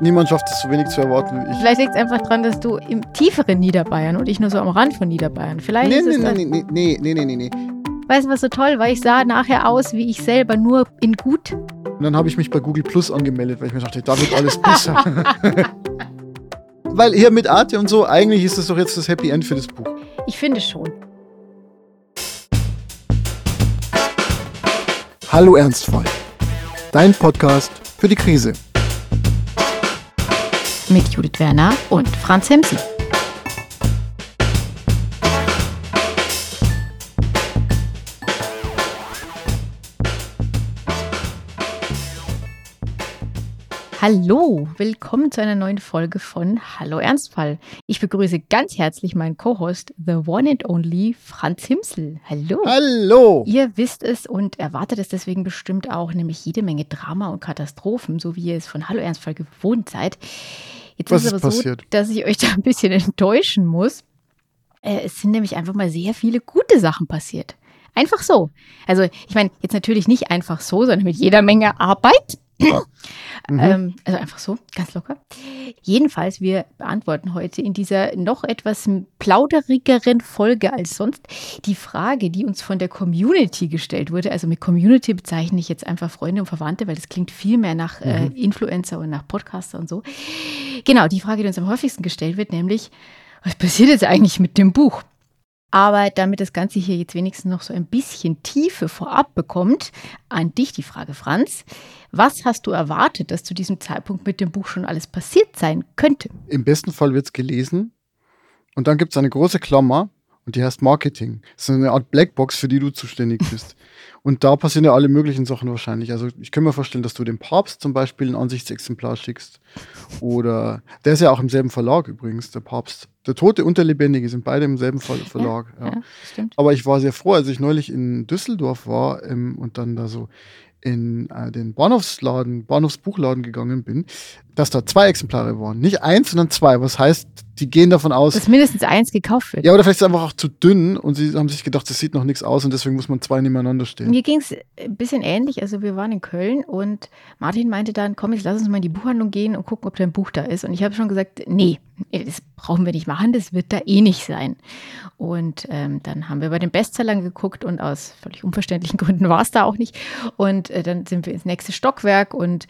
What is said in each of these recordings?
Niemand schafft es so wenig zu erwarten wie ich. Vielleicht liegt es einfach daran, dass du im tieferen Niederbayern und ich nur so am Rand von Niederbayern. Vielleicht nee, ist nee, es nee, nee, nee, nee, nee, nee, nee. Weißt du, was so toll war? Ich sah nachher aus wie ich selber, nur in gut. Und dann habe ich mich bei Google Plus angemeldet, weil ich mir dachte, da wird alles besser. weil hier mit Arte und so, eigentlich ist das doch jetzt das Happy End für das Buch. Ich finde schon. Hallo Ernstfall. Dein Podcast für die Krise. Mit Judith Werner und Franz Hemsen. Hallo, willkommen zu einer neuen Folge von Hallo Ernstfall. Ich begrüße ganz herzlich meinen Co-Host, the one and only Franz Himsel. Hallo. Hallo. Ihr wisst es und erwartet es deswegen bestimmt auch, nämlich jede Menge Drama und Katastrophen, so wie ihr es von Hallo Ernstfall gewohnt seid. Jetzt Was ist es aber passiert? so, dass ich euch da ein bisschen enttäuschen muss. Äh, es sind nämlich einfach mal sehr viele gute Sachen passiert. Einfach so. Also, ich meine, jetzt natürlich nicht einfach so, sondern mit jeder Menge Arbeit. Mhm. Ähm, also einfach so, ganz locker. Jedenfalls, wir beantworten heute in dieser noch etwas plauderigeren Folge als sonst die Frage, die uns von der Community gestellt wurde. Also mit Community bezeichne ich jetzt einfach Freunde und Verwandte, weil das klingt viel mehr nach äh, Influencer und nach Podcaster und so. Genau, die Frage, die uns am häufigsten gestellt wird, nämlich, was passiert jetzt eigentlich mit dem Buch? Aber damit das Ganze hier jetzt wenigstens noch so ein bisschen Tiefe vorab bekommt, an dich die Frage, Franz. Was hast du erwartet, dass zu diesem Zeitpunkt mit dem Buch schon alles passiert sein könnte? Im besten Fall wird es gelesen. Und dann gibt es eine große Klammer und die heißt Marketing. Das ist eine Art Blackbox, für die du zuständig bist. Und da passieren ja alle möglichen Sachen wahrscheinlich. Also ich kann mir vorstellen, dass du dem Papst zum Beispiel ein Ansichtsexemplar schickst. Oder der ist ja auch im selben Verlag übrigens, der Papst. Der Tote und der Lebendige sind beide im selben Ver Verlag. Ja. Ja, stimmt. Aber ich war sehr froh, als ich neulich in Düsseldorf war ähm, und dann da so in äh, den Bahnhofsladen, Bahnhofsbuchladen gegangen bin, dass da zwei Exemplare waren. Nicht eins, sondern zwei. Was heißt, die gehen davon aus. Dass mindestens eins gekauft wird. Ja, oder vielleicht ist es einfach auch zu dünn und sie haben sich gedacht, das sieht noch nichts aus und deswegen muss man zwei nebeneinander stehen. Mir ging es ein bisschen ähnlich. Also wir waren in Köln und Martin meinte dann, komm, jetzt lass uns mal in die Buchhandlung gehen und gucken, ob da ein Buch da ist. Und ich habe schon gesagt, nee, das brauchen wir nicht machen, das wird da eh nicht sein. Und ähm, dann haben wir bei den Bestsellern geguckt und aus völlig unverständlichen Gründen war es da auch nicht. Und äh, dann sind wir ins nächste Stockwerk und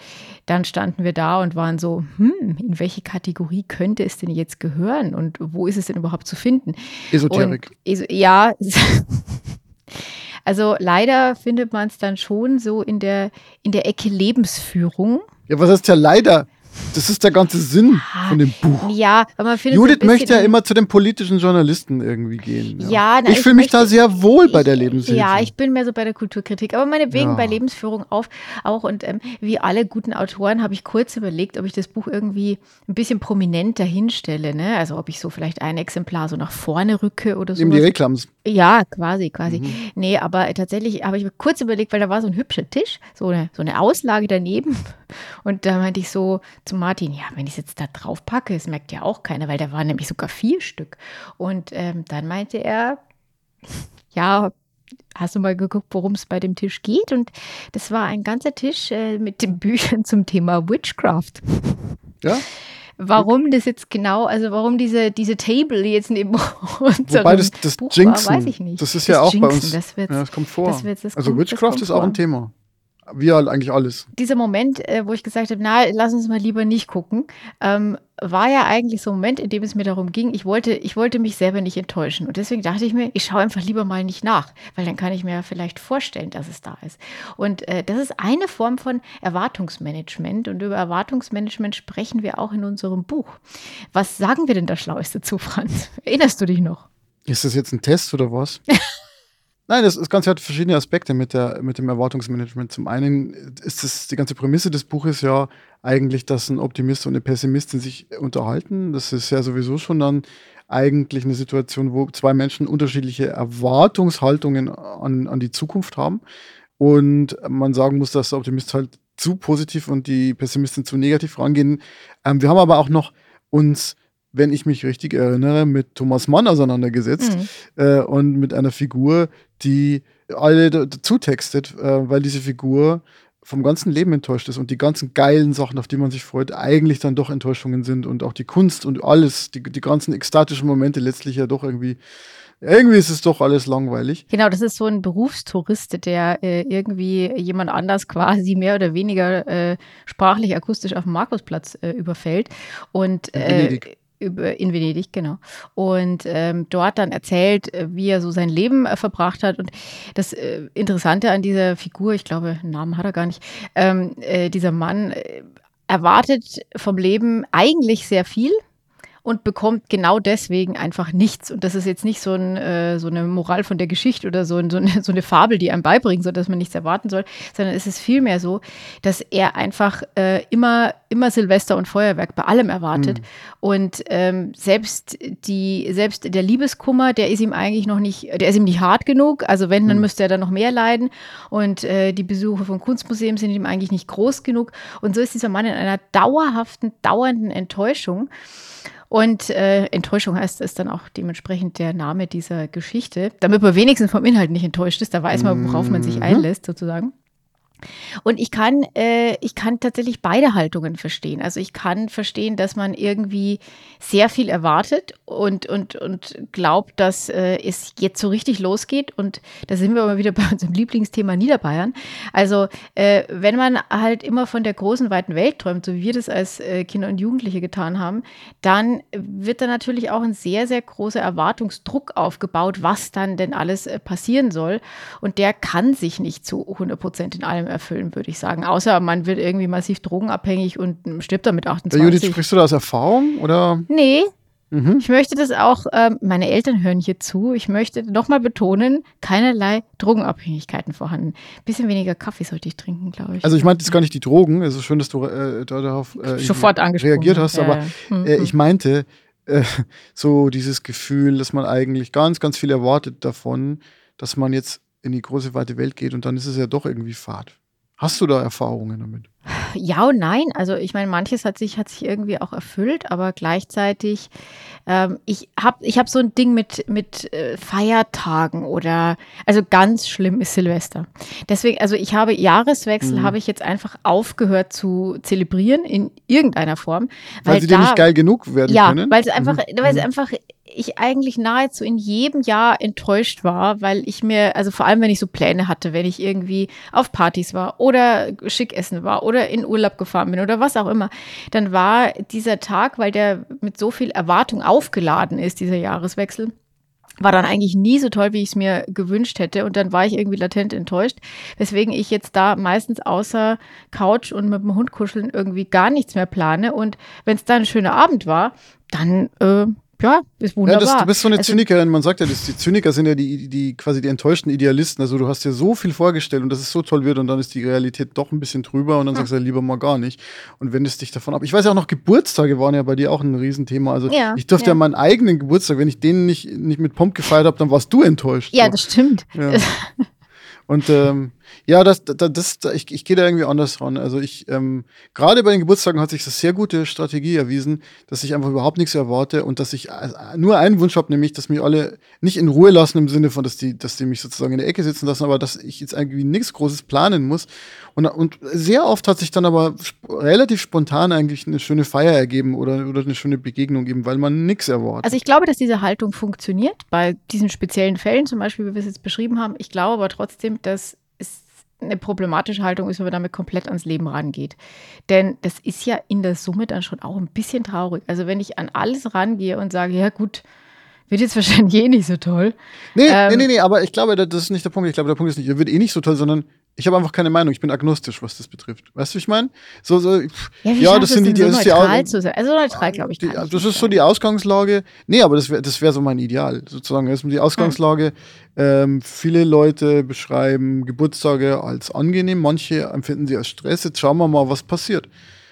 dann standen wir da und waren so, hm, in welche Kategorie könnte es denn jetzt gehören und wo ist es denn überhaupt zu finden? Esoterik. Und, ja, also leider findet man es dann schon so in der, in der Ecke Lebensführung. Ja, was heißt ja leider? Das ist der ganze Sinn von dem Buch. Ja, aber man findet Judith möchte ja immer zu den politischen Journalisten irgendwie gehen. Ja, na, ich ich fühle mich da sehr wohl bei der Ich- Lebenshilfe. Ja, ich bin mehr so bei der Kulturkritik, aber meinetwegen Ja. bei Lebensführung auf, auch. Und ähm, wie alle guten Autoren habe ich kurz überlegt, ob ich das Buch irgendwie ein bisschen prominenter hinstelle. Ne? Also ob ich so vielleicht ein Exemplar so nach vorne rücke oder so. Eben die Reklams. Ja, quasi, quasi. Mhm. Nee, aber tatsächlich habe ich mir kurz überlegt, weil da war so ein hübscher Tisch, so eine, so eine Auslage daneben. Und da meinte ich so zu Martin, ja, wenn ich es jetzt da drauf packe, das merkt ja auch keiner, weil da waren nämlich sogar vier Stück. Und ähm, dann meinte er, ja, hast du mal geguckt, worum es bei dem Tisch geht? Und das war ein ganzer Tisch äh, mit den Büchern zum Thema Witchcraft. Ja? Warum das jetzt genau, also warum diese, diese Table jetzt neben unserem Wobei das, das Buch Jinxen, war, weiß ich nicht. das ist ja auch bei Jinxen, uns. Das ja, das kommt vor. das das also kommt- das Witchcraft kommt ist auch vor. ein Thema. Wie halt eigentlich alles. Dieser Moment, äh, wo ich gesagt habe, na, lass uns mal lieber nicht gucken, ähm, war ja eigentlich so ein Moment, in dem es mir darum ging, ich wollte, ich wollte mich selber nicht enttäuschen. Und deswegen dachte ich mir, ich schaue einfach lieber mal nicht nach, weil dann kann ich mir ja vielleicht vorstellen, dass es da ist. Und äh, das ist eine Form von Erwartungsmanagement. Und über Erwartungsmanagement sprechen wir auch in unserem Buch. Was sagen wir denn da Schlaues dazu, Franz? Erinnerst du dich noch? Ist das jetzt ein Test oder was? Nein, das, das Ganze hat verschiedene Aspekte mit, der, mit dem Erwartungsmanagement. Zum einen ist das, die ganze Prämisse des Buches ja eigentlich, dass ein Optimist und eine Pessimistin sich unterhalten. Das ist ja sowieso schon dann eigentlich eine Situation, wo zwei Menschen unterschiedliche Erwartungshaltungen an, an die Zukunft haben. Und man sagen muss, dass der Optimist halt zu positiv und die Pessimistin zu negativ rangehen. Ähm, wir haben aber auch noch uns, wenn ich mich richtig erinnere, mit Thomas Mann auseinandergesetzt Mhm. äh, und mit einer Figur, die alle da- dazu textet, äh, weil diese Figur vom ganzen Leben enttäuscht ist und die ganzen geilen Sachen, auf die man sich freut, eigentlich dann doch Enttäuschungen sind und auch die Kunst und alles, die, die ganzen ekstatischen Momente letztlich ja doch irgendwie irgendwie ist es doch alles langweilig. Genau, das ist so ein Berufstourist, der äh, irgendwie jemand anders quasi mehr oder weniger äh, sprachlich, akustisch auf dem Markusplatz äh, überfällt. Und Venedig. Über, in Venedig, genau. Und ähm, dort dann erzählt, äh, wie er so sein Leben äh, verbracht hat. Und das äh, Interessante an dieser Figur, ich glaube, einen Namen hat er gar nicht, ähm, äh, dieser Mann äh, erwartet vom Leben eigentlich sehr viel und bekommt genau deswegen einfach nichts. Und das ist jetzt nicht so, ein, äh, so eine Moral von der Geschichte oder so, ein, so, eine, so eine Fabel, die einem beibringen soll, dass man nichts erwarten soll, sondern es ist vielmehr so, dass er einfach äh, immer, immer Silvester und Feuerwerk bei allem erwartet. Mhm. Und ähm, selbst die, selbst der Liebeskummer, der ist ihm eigentlich noch nicht, der ist ihm nicht hart genug. Also wenn, dann Mhm. müsste er dann noch mehr leiden. Und äh, die Besuche vom Kunstmuseum sind ihm eigentlich nicht groß genug. Und so ist dieser Mann in einer dauerhaften, dauernden Enttäuschung. Und äh, Enttäuschung heißt es dann auch dementsprechend der Name dieser Geschichte, damit man wenigstens vom Inhalt nicht enttäuscht ist. Da weiß man, worauf man sich Mhm. einlässt, sozusagen. Und ich kann, äh, ich kann tatsächlich beide Haltungen verstehen. Also ich kann verstehen, dass man irgendwie sehr viel erwartet und, und, und glaubt, dass äh, es jetzt so richtig losgeht. Und da sind wir aber wieder bei unserem Lieblingsthema Niederbayern. Also äh, wenn man halt immer von der großen, weiten Welt träumt, so wie wir das als äh, Kinder und Jugendliche getan haben, dann wird da natürlich auch ein sehr, sehr großer Erwartungsdruck aufgebaut, was dann denn alles äh, passieren soll. Und der kann sich nicht zu 100 Prozent in allem erfüllen, würde ich sagen. Außer man wird irgendwie massiv drogenabhängig und stirbt dann mit Ja, 28. Judith, sprichst du da aus Erfahrung oder? Nee, Mhm. ich möchte das auch, ähm, meine Eltern hören hier zu, ich möchte nochmal betonen, keinerlei Drogenabhängigkeiten vorhanden. Bisschen weniger Kaffee sollte ich trinken, glaube ich. Also ich meinte jetzt gar nicht die Drogen. Es ist schön, dass du äh, da darauf äh, Sofort reagiert hast, Ja, aber ja. Äh, hm. ich meinte, äh, so dieses Gefühl, dass man eigentlich ganz, ganz viel erwartet davon, dass man jetzt in die große weite Welt geht und dann ist es ja doch irgendwie Fahrt. Hast du da Erfahrungen damit? Ja und nein. Also ich meine, manches hat sich, hat sich irgendwie auch erfüllt, aber gleichzeitig, ähm, ich habe ich hab so ein Ding mit, mit äh, Feiertagen oder, also ganz schlimm ist Silvester. Deswegen, also ich habe Jahreswechsel, Mhm. habe ich jetzt einfach aufgehört zu zelebrieren in irgendeiner Form. Weil, sie dir nicht geil genug werden ja, können? weil es einfach, Mhm. weil es Mhm. einfach ich eigentlich nahezu in jedem Jahr enttäuscht war, weil ich mir, also vor allem wenn ich so Pläne hatte, wenn ich irgendwie auf Partys war oder schick essen war oder in Urlaub gefahren bin oder was auch immer, dann war dieser Tag, weil der mit so viel Erwartung aufgeladen ist, dieser Jahreswechsel, war dann eigentlich nie so toll, wie ich es mir gewünscht hätte. Und dann war ich irgendwie latent enttäuscht, weswegen ich jetzt da meistens außer Couch und mit dem Hund kuscheln irgendwie gar nichts mehr plane. Und wenn es dann ein schöner Abend war, dann, äh, ja, ist Ja, wunderbar. das, du bist so eine Also- Zynikerin. Man sagt ja, das, die Zyniker sind ja die, die quasi die enttäuschten Idealisten. Also du hast dir so viel vorgestellt und dass es so toll wird und dann ist die Realität doch ein bisschen drüber und dann sagst du ja lieber mal gar nicht und wendest dich davon ab. Ich weiß ja auch noch, Geburtstage waren ja bei dir auch ein Riesenthema. Also Ja, ich durfte ja. ja. meinen eigenen Geburtstag, wenn ich den nicht, nicht mit Pomp gefeiert habe, dann warst du enttäuscht. ja, so. das stimmt. Ja. Und ähm, ja, das, das, das, ich, ich gehe da irgendwie anders ran. Also ich, ähm, gerade bei den Geburtstagen hat sich das sehr gute Strategie erwiesen, dass ich einfach überhaupt nichts erwarte und dass ich äh, nur einen Wunsch habe, nämlich, dass mich alle nicht in Ruhe lassen im Sinne von, dass die, dass die mich sozusagen in der Ecke sitzen lassen, aber dass ich jetzt irgendwie nichts Großes planen muss. Und, und sehr oft hat sich dann aber relativ spontan eigentlich eine schöne Feier ergeben oder, oder eine schöne Begegnung eben, weil man nichts erwartet. Also ich glaube, dass diese Haltung funktioniert bei diesen speziellen Fällen, zum Beispiel, wie wir es jetzt beschrieben haben. Ich glaube aber trotzdem, dass eine problematische Haltung ist, wenn man damit komplett ans Leben rangeht. Denn das ist ja in der Summe dann schon auch ein bisschen traurig. Also wenn ich an alles rangehe und sage, ja gut, wird jetzt wahrscheinlich eh nicht so toll. Nee, Ähm, nee, nee, nee, aber ich glaube, das ist nicht der Punkt. Ich glaube, der Punkt ist nicht, wird eh nicht so toll, sondern ich habe einfach keine Meinung. Ich bin agnostisch, was das betrifft. Weißt du, wie ich meine? So, so, Ja, ja das sind die, das so ist die? Also neutral, glaube ich, die, Das ist so sein. die Ausgangslage. Nee, aber das wäre das wär so mein Ideal, sozusagen. Das ist die Ausgangslage. Ähm, viele Leute beschreiben Geburtstage als angenehm, manche empfinden sie als Stress. Jetzt schauen wir mal, was passiert.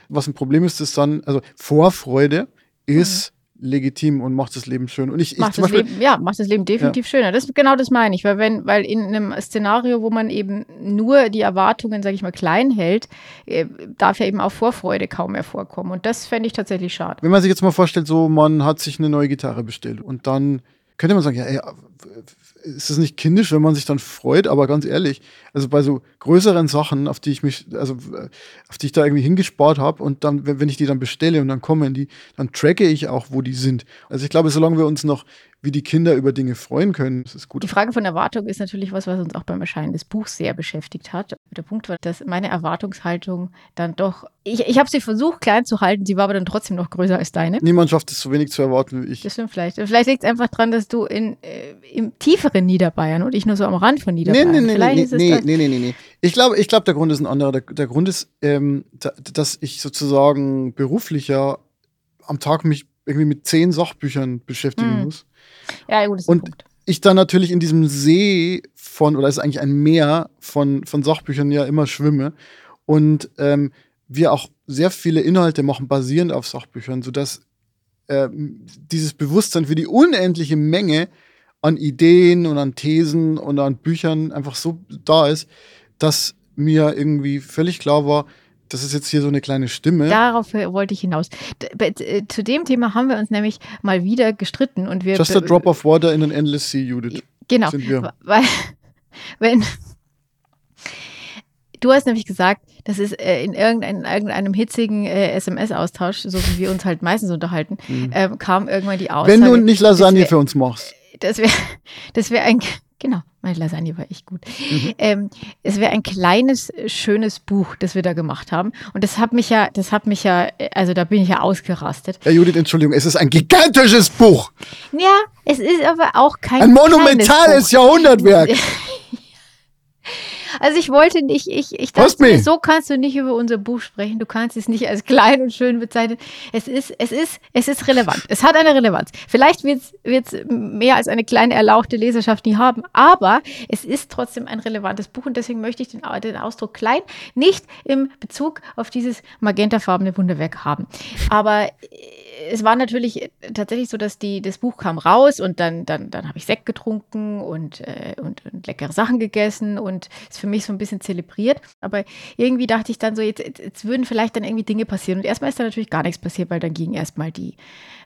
Was ein Problem ist, ist dann, also Vorfreude ist legitim und macht das Leben schön. Und ich, ich macht das Beispiel, Leben, ja, macht das Leben definitiv schöner. Das, genau das meine ich, weil wenn, weil in einem Szenario, wo man eben nur die Erwartungen, sage ich mal, klein hält, äh, darf ja eben auch Vorfreude kaum mehr vorkommen. Und das fände ich tatsächlich schade. wenn man sich jetzt mal vorstellt, so man hat sich eine neue Gitarre bestellt und dann könnte man sagen, ja, ey, ist es nicht kindisch, wenn man sich dann freut, aber ganz ehrlich, also bei so größeren Sachen, auf die ich mich, also auf die ich da irgendwie hingespart habe und dann, wenn, ich die dann bestelle und dann kommen die, dann tracke ich auch, wo die sind. Also ich glaube, solange wir uns noch wie die Kinder über Dinge freuen können. Ist gut. Die Frage von Erwartung ist natürlich was, was uns auch beim Erscheinen des Buchs sehr beschäftigt hat. Der Punkt war, dass meine Erwartungshaltung dann doch, ich, ich habe sie versucht klein zu halten, sie war aber dann trotzdem noch größer als deine. Niemand schafft es so wenig zu erwarten wie ich. Das stimmt vielleicht. Vielleicht liegt es einfach daran, dass du in, äh, im tieferen Niederbayern und ich nur so am Rand von Niederbayern. Nee, nee, Vielleicht nee, ist nee, nee, nee, nee, nee. Ich glaube, ich glaub, der Grund ist ein anderer. Der, der Grund ist, ähm, da, dass ich sozusagen beruflicher am Tag mich irgendwie mit zehn Sachbüchern beschäftigen hm. muss. Ja, gut, ist und Punkt. ich dann natürlich in diesem See von, oder es ist eigentlich ein Meer von, von Sachbüchern ja immer schwimme. Und ähm, wir auch sehr viele Inhalte machen, basierend auf Sachbüchern, sodass äh, dieses Bewusstsein für die unendliche Menge an Ideen und an Thesen und an Büchern einfach so da ist, dass mir irgendwie völlig klar war, das ist jetzt hier so eine kleine Stimme. Darauf wollte ich hinaus. Äh, zu dem Thema haben wir uns nämlich mal wieder gestritten und wir. Just a drop of water in an endless sea, Judith. Genau. Weil, wenn. Du hast nämlich gesagt, das ist äh, in irgendein, irgendeinem hitzigen äh, SMS-Austausch, so wie wir uns halt meistens unterhalten, mhm. äh, kam irgendwann die Aussage. Wenn du nicht Lasagne für uns machst. Das wäre das wär ein, Genau, meine Lasagne war echt gut. Mhm. Ähm, es wäre ein kleines, schönes Buch, das wir da gemacht haben. Und das hat mich ja, das hat mich ja, also da bin ich ja ausgerastet. Ja, Judith, Entschuldigung, es ist ein gigantisches Buch. Ja, es ist aber auch kein. Ein monumentales Jahrhundertwerk. Also ich wollte nicht, ich, ich dachte, so kannst du nicht über unser Buch sprechen. Du kannst es nicht als klein und schön bezeichnen. Es ist, es ist, es ist relevant. Es hat eine Relevanz. Vielleicht wird es mehr als eine kleine erlauchte Leserschaft nie haben, aber es ist trotzdem ein relevantes Buch und deswegen möchte ich den, den Ausdruck klein nicht im Bezug auf dieses magentafarbene Wunderwerk haben. Aber es war natürlich tatsächlich so, dass die, das Buch kam raus und dann, dann, dann habe ich Sekt getrunken und, äh, und, und, leckere Sachen gegessen und es für mich so ein bisschen zelebriert. Aber irgendwie dachte ich dann so, jetzt, jetzt würden vielleicht dann irgendwie Dinge passieren. Und erstmal ist da natürlich gar nichts passiert, weil dann gingen erstmal die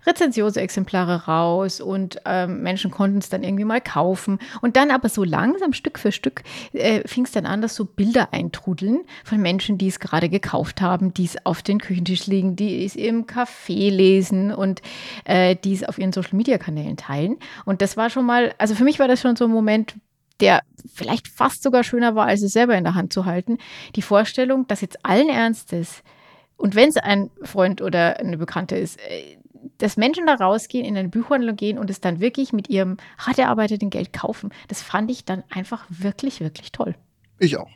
Rezensionsexemplare raus und ähm, Menschen konnten es dann irgendwie mal kaufen. Und dann aber so langsam, Stück für Stück, äh, fing es dann an, dass so Bilder eintrudeln von Menschen, die es gerade gekauft haben, die es auf den Küchentisch liegen, die es im Café lesen und äh, die es auf ihren Social-Media-Kanälen teilen. Und das war schon mal, also für mich war das schon so ein Moment, der vielleicht fast sogar schöner war, als es selber in der Hand zu halten. Die Vorstellung, dass jetzt allen Ernstes, und wenn es ein Freund oder eine Bekannte ist, äh, dass Menschen da rausgehen, in eine Buchhandlung gehen und es dann wirklich mit ihrem hart erarbeiteten Geld kaufen, das fand ich dann einfach wirklich, wirklich toll. Ich auch.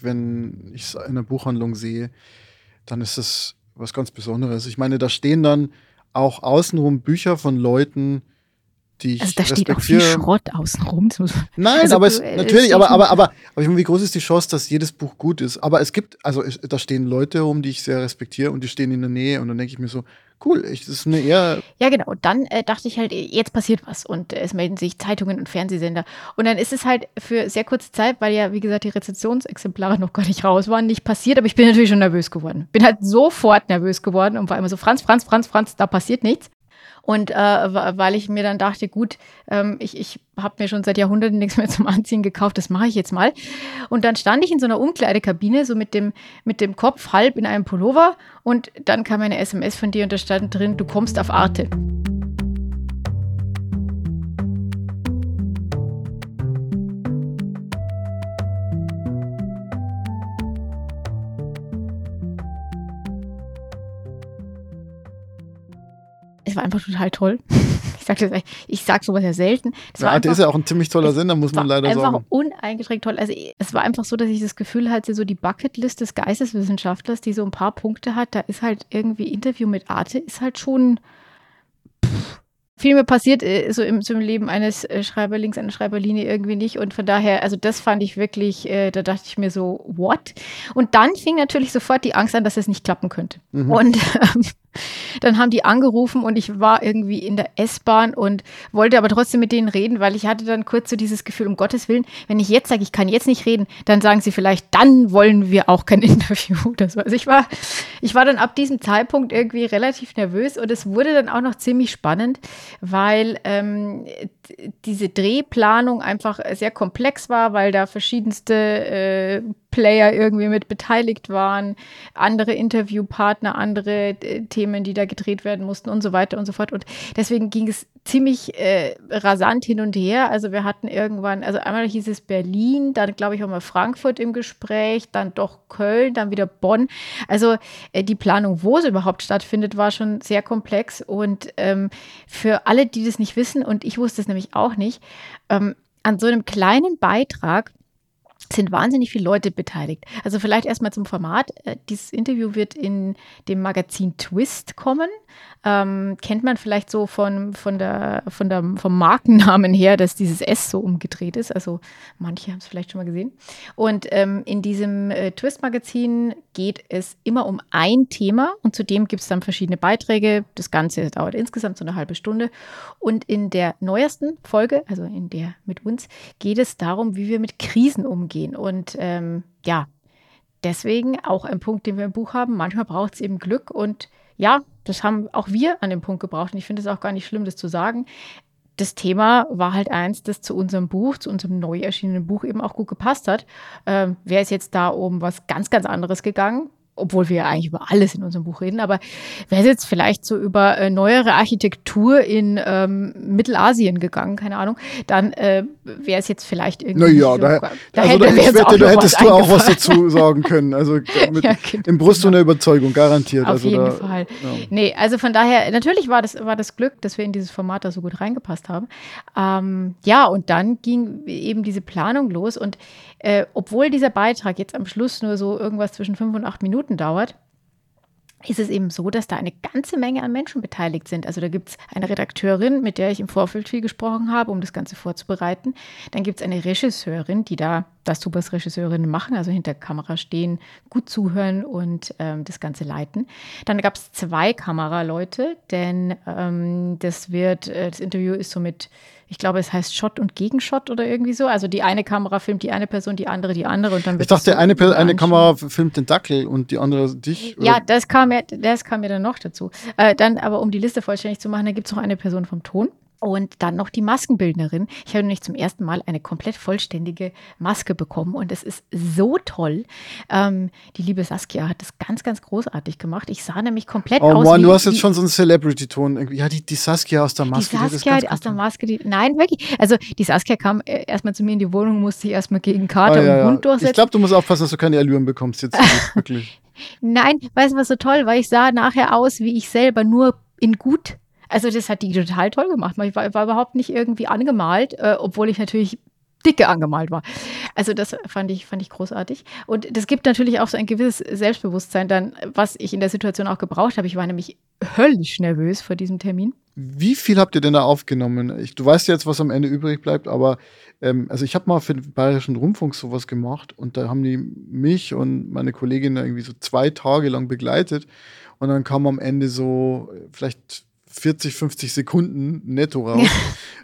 Wenn ich es in einer Buchhandlung sehe, dann ist das was ganz Besonderes. Ich meine, da stehen dann auch außenrum Bücher von Leuten, die ich Also da steht auch viel Schrott außenrum. Nein, also, aber es, äh, natürlich, aber, aber, aber, aber ich meine, wie groß ist die Chance, dass jedes Buch gut ist? Aber es gibt, also es, da stehen Leute rum, die ich sehr respektiere und die stehen in der Nähe und dann denke ich mir so, cool, ich, das ist eine eher. Ja, genau. Und dann äh, dachte ich halt, jetzt passiert was und äh, es melden sich Zeitungen und Fernsehsender. Und dann ist es halt für sehr kurze Zeit, weil ja, wie gesagt, die Rezessionsexemplare noch gar nicht raus waren, nicht passiert. Aber ich bin natürlich schon nervös geworden. Bin halt sofort nervös geworden und war immer so, Franz, Franz, Franz, Franz, da passiert nichts. Und äh, weil ich mir dann dachte, gut, ähm, ich, ich habe mir schon seit Jahrhunderten nichts mehr zum Anziehen gekauft, das mache ich jetzt mal. Und dann stand ich in so einer Umkleidekabine, so mit dem, mit dem Kopf halb in einem Pullover. Und dann kam eine SMS von dir und da stand drin, du kommst auf Arte. Es war einfach total toll. Ich sage ich sag sowas ja selten. Das ja, einfach, ist ja auch ein ziemlich toller Sender, muss man leider einfach sagen. Einfach uneingeschränkt toll. Also es war einfach so, dass ich das Gefühl hatte, so die Bucketlist des Geisteswissenschaftlers, die so ein paar Punkte hat, da ist halt irgendwie Interview mit Arte, ist halt schon pff, viel mehr passiert äh, so im, so im Leben eines äh, Schreiberlings, einer Schreiberlinie irgendwie nicht. Und von daher, also das fand ich wirklich, äh, da dachte ich mir so, what? Und dann fing natürlich sofort die Angst an, dass es nicht klappen könnte. Mhm. Und ähm, Dann haben die angerufen und ich war irgendwie in der S-Bahn und wollte aber trotzdem mit denen reden, weil ich hatte dann kurz so dieses Gefühl, um Gottes Willen, wenn ich jetzt sage, ich kann jetzt nicht reden, dann sagen sie vielleicht, dann wollen wir auch kein Interview oder so. Also ich war, ich war dann ab diesem Zeitpunkt irgendwie relativ nervös und es wurde dann auch noch ziemlich spannend, weil ähm, diese Drehplanung einfach sehr komplex war, weil da verschiedenste äh, Player irgendwie mit beteiligt waren, andere Interviewpartner, andere äh, Themen, die da gedreht werden mussten und so weiter und so fort. Und deswegen ging es ziemlich äh, rasant hin und her. Also wir hatten irgendwann, also einmal hieß es Berlin, dann glaube ich auch mal Frankfurt im Gespräch, dann doch Köln, dann wieder Bonn. Also äh, die Planung, wo es überhaupt stattfindet, war schon sehr komplex. Und ähm, für alle, die das nicht wissen, und ich wusste es nämlich auch nicht, ähm, an so einem kleinen Beitrag sind wahnsinnig viele Leute beteiligt. Also vielleicht erstmal zum Format. Äh, dieses Interview wird in dem Magazin Twist kommen. Ähm, kennt man vielleicht so von, von der, von der, vom Markennamen her, dass dieses S so umgedreht ist. Also manche haben es vielleicht schon mal gesehen. Und ähm, in diesem äh, Twist-Magazin geht es immer um ein Thema und zudem gibt es dann verschiedene Beiträge. Das Ganze dauert insgesamt so eine halbe Stunde. Und in der neuesten Folge, also in der mit uns, geht es darum, wie wir mit Krisen umgehen. Und ähm, ja, deswegen auch ein Punkt, den wir im Buch haben. Manchmal braucht es eben Glück und ja, das haben auch wir an dem Punkt gebraucht. Und ich finde es auch gar nicht schlimm, das zu sagen. Das Thema war halt eins, das zu unserem Buch, zu unserem neu erschienenen Buch eben auch gut gepasst hat. Ähm, Wäre es jetzt da um was ganz, ganz anderes gegangen, obwohl wir ja eigentlich über alles in unserem Buch reden, aber wäre es jetzt vielleicht so über äh, neuere Architektur in ähm, Mittelasien gegangen, keine Ahnung, dann äh, wäre es jetzt vielleicht irgendwie. Naja, so, da, da, also hätte, ich wette, da hättest du auch was dazu sagen können. Also mit, ja, genau. im Brust genau. Überzeugung, garantiert. Auf also jeden da, Fall. Ja. Nee, also von daher, natürlich war das, war das Glück, dass wir in dieses Format da so gut reingepasst haben. Ähm, ja, und dann ging eben diese Planung los und äh, obwohl dieser Beitrag jetzt am Schluss nur so irgendwas zwischen fünf und acht Minuten dauert, ist es eben so, dass da eine ganze Menge an Menschen beteiligt sind. Also da gibt es eine Redakteurin, mit der ich im Vorfeld viel gesprochen habe, um das Ganze vorzubereiten. Dann gibt es eine Regisseurin, die da das, was Regisseurinnen machen, also hinter Kamera stehen, gut zuhören und ähm, das Ganze leiten. Dann gab es zwei Kameraleute, denn ähm, das wird, äh, das Interview ist so mit ich glaube, es heißt Shot und Gegenshot oder irgendwie so. Also die eine Kamera filmt die eine Person, die andere die andere und dann wird Ich dachte, so eine, eine Kamera filmt den Dackel und die andere dich. Oder? Ja, das kam mir, das kam mir dann noch dazu. Äh, dann aber, um die Liste vollständig zu machen, da gibt es noch eine Person vom Ton. Und dann noch die Maskenbildnerin. Ich habe nämlich zum ersten Mal eine komplett vollständige Maske bekommen und es ist so toll. Ähm, die liebe Saskia hat das ganz, ganz großartig gemacht. Ich sah nämlich komplett oh, aus. Oh Mann, du hast jetzt schon so einen Celebrity-Ton. Ja, die, die Saskia aus der Maske. Die Saskia die aus der Maske, die, nein, wirklich. Also die Saskia kam äh, erstmal zu mir in die Wohnung, musste sich erstmal gegen Kater oh, ja, und Hund durchsetzen. Ich glaube, du musst aufpassen, dass du keine Allüren bekommst jetzt. wirklich. Nein, weißt du, was so toll war? Ich sah nachher aus, wie ich selber, nur in gut also das hat die total toll gemacht. Ich war, war überhaupt nicht irgendwie angemalt, äh, obwohl ich natürlich dicke angemalt war. Also das fand ich, fand ich großartig. Und das gibt natürlich auch so ein gewisses Selbstbewusstsein dann, was ich in der Situation auch gebraucht habe. Ich war nämlich höllisch nervös vor diesem Termin. Wie viel habt ihr denn da aufgenommen? Ich, du weißt jetzt, was am Ende übrig bleibt, aber ähm, also ich habe mal für den Bayerischen Rundfunk sowas gemacht und da haben die mich und meine Kollegin irgendwie so zwei Tage lang begleitet und dann kam am Ende so vielleicht 40, 50 Sekunden netto raus.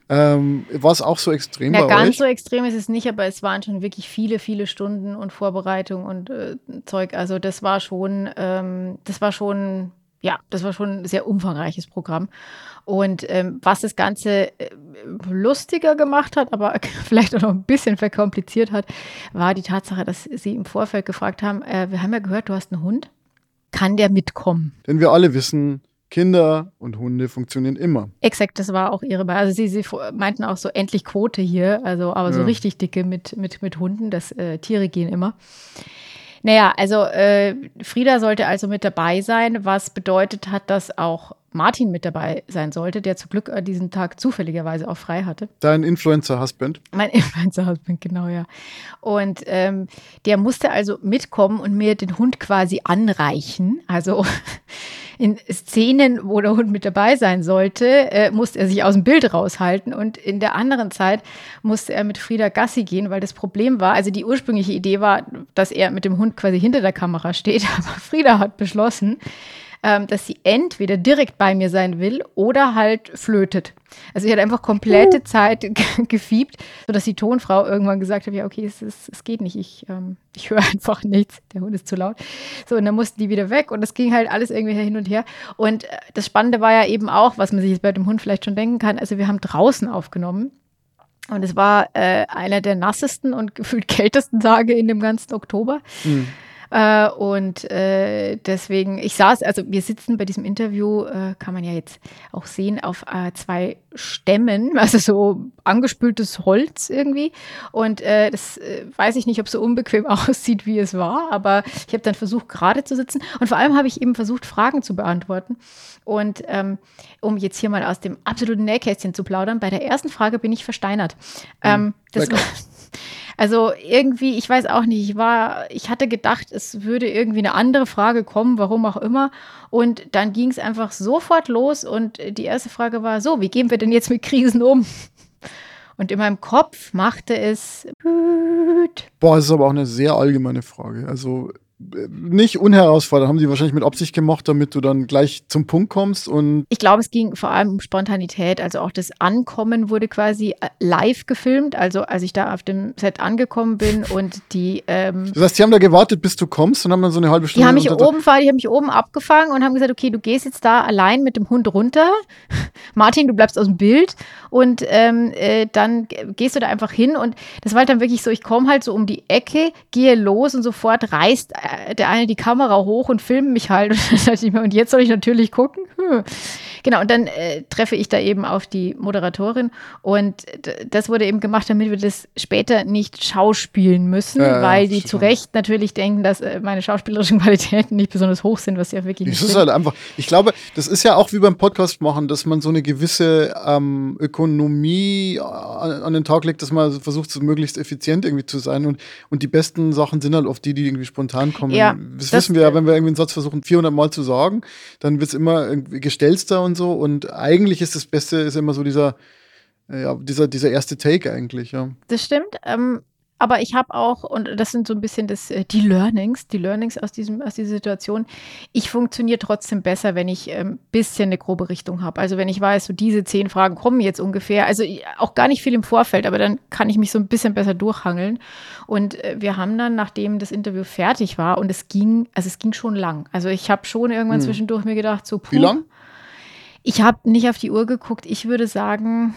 ähm, War es auch so extrem bei ganz euch? so extrem ist es nicht, aber es waren schon wirklich viele, viele Stunden und Vorbereitung und äh, Zeug. Also das war schon, ähm, das war schon, ja, das war schon ein sehr umfangreiches Programm. Und ähm, was das Ganze äh, lustiger gemacht hat, aber vielleicht auch noch ein bisschen verkompliziert hat, war die Tatsache, dass sie im Vorfeld gefragt haben, äh, wir haben ja gehört, du hast einen Hund. Kann der mitkommen? Denn wir alle wissen, Kinder und Hunde funktionieren immer. Exakt, das war auch ihre. Also sie, sie meinten auch so endlich Quote hier, also aber so richtig dicke mit, mit, mit Hunden, das äh, Tiere gehen immer. Naja, also äh, Frieda sollte also mit dabei sein, was bedeutet hat, dass auch Martin mit dabei sein sollte, der zum Glück an diesem Tag zufälligerweise auch frei hatte. Dein Influencer-Husband? Mein Influencer-Husband, genau, ja. Und ähm, der musste also mitkommen und mir den Hund quasi anreichen. Also in Szenen, wo der Hund mit dabei sein sollte, äh, musste er sich aus dem Bild raushalten und in der anderen Zeit musste er mit Frieda Gassi gehen, weil das Problem war, also die ursprüngliche Idee war, dass er mit dem Hund quasi hinter der Kamera steht, aber Frieda hat beschlossen, ähm, dass sie entweder direkt bei mir sein will oder halt flötet. Also sie hat einfach komplette uh. Zeit gefiebt, sodass die Tonfrau irgendwann gesagt hat, ja, okay, es, es, es geht nicht, ich, ähm, ich höre einfach nichts, der Hund ist zu laut. So, und dann mussten die wieder weg und es ging halt alles irgendwie hin und her. Und äh, das Spannende war ja eben auch, was man sich jetzt bei dem Hund vielleicht schon denken kann, also wir haben draußen aufgenommen. Und es war äh, einer der nassesten und gefühlt kältesten Tage in dem ganzen Oktober. Mhm. Äh, und äh, deswegen, ich saß, also wir sitzen bei diesem Interview, äh, kann man ja jetzt auch sehen, auf äh, zwei Stämmen, also so angespültes Holz irgendwie. Und äh, das äh, weiß ich nicht, ob es so unbequem aussieht, wie es war, aber ich habe dann versucht, gerade zu sitzen. Und vor allem habe ich eben versucht, Fragen zu beantworten. Und ähm, um jetzt hier mal aus dem absoluten Nähkästchen zu plaudern, bei der ersten Frage bin ich versteinert. Ähm, hm, das, also irgendwie, ich weiß auch nicht, ich war, ich hatte gedacht, es würde irgendwie eine andere Frage kommen, warum auch immer. Und dann ging es einfach sofort los und die erste Frage war: So, wie gehen wir denn jetzt mit Krisen um? Und in meinem Kopf machte es. Boah, das ist aber auch eine sehr allgemeine Frage. Also nicht unherausfordernd, haben die wahrscheinlich mit Absicht gemacht, damit du dann gleich zum Punkt kommst und. Ich glaube, es ging vor allem um Spontanität. Also auch das Ankommen wurde quasi äh, live gefilmt. Also als ich da auf dem Set angekommen bin und die. Ähm, das heißt, die haben da gewartet, bis du kommst und haben dann so eine halbe Stunde. Die haben mich oben, die haben mich oben abgefangen und haben gesagt, okay, du gehst jetzt da allein mit dem Hund runter. Martin, du bleibst aus dem Bild und ähm, äh, dann gehst du da einfach hin und das war halt dann wirklich so, ich komme halt so um die Ecke, gehe los und sofort reißt äh, der eine die Kamera hoch und filmt mich halt. Und, jetzt soll ich natürlich gucken. Hm. Genau, und dann äh, treffe ich da eben auf die Moderatorin. Und das wurde eben gemacht, damit wir das später nicht schauspielen müssen, ja, weil die zu Recht natürlich denken, dass äh, meine schauspielerischen Qualitäten nicht besonders hoch sind, was ja wirklich nicht ist. Halt einfach, ich glaube, das ist ja auch wie beim Podcast machen, dass man so eine gewisse ähm, Ökonomie an, an, den Tag legt, dass man versucht, so möglichst effizient irgendwie zu sein. Und, und die besten Sachen sind halt oft die, die irgendwie spontan kommen. Ja, das, das wissen wir ja, wenn wir irgendwie einen Satz versuchen, 400 Mal zu sagen, dann wird es immer gestelzter und so. Und eigentlich ist das Beste ist immer so dieser, ja, dieser, dieser erste Take eigentlich, ja. Das stimmt. Ähm, aber ich habe auch, und das sind so ein bisschen das, äh, die Learnings, die Learnings aus, diesem, aus dieser Situation. Ich funktioniere trotzdem besser, wenn ich ein ähm, bisschen eine grobe Richtung habe. Also wenn ich weiß, so diese zehn Fragen kommen jetzt ungefähr. Also auch gar nicht viel im Vorfeld, aber dann kann ich mich so ein bisschen besser durchhangeln. Und äh, wir haben dann, nachdem das Interview fertig war, und es ging, also es ging schon lang. Also ich habe schon irgendwann hm. zwischendurch mir gedacht, so puh. Wie lang? Ich habe nicht auf die Uhr geguckt. Ich würde sagen,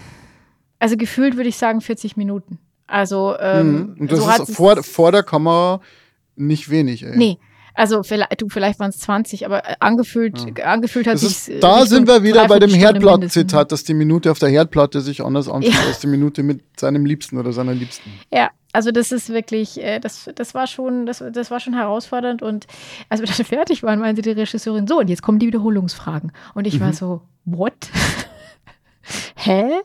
also gefühlt würde ich sagen 40 Minuten. Also, ähm, mhm. Und das so ist vor, vor der Kamera nicht wenig, ey. Nee. Also vielleicht, du, vielleicht waren es 20, aber äh, angefühlt, ja. angefühlt hat sich. Da sind wir wieder bei dem Herdplatten-Zitat, dass die Minute auf der Herdplatte sich anders anfühlt ja. als die Minute mit seinem Liebsten oder seiner Liebsten. Ja, also das ist wirklich, äh, das, das war schon, das, das war schon herausfordernd. Und als wir dann fertig waren, meinte die Regisseurin so, und jetzt kommen die Wiederholungsfragen. Und ich mhm. war so, what? hä?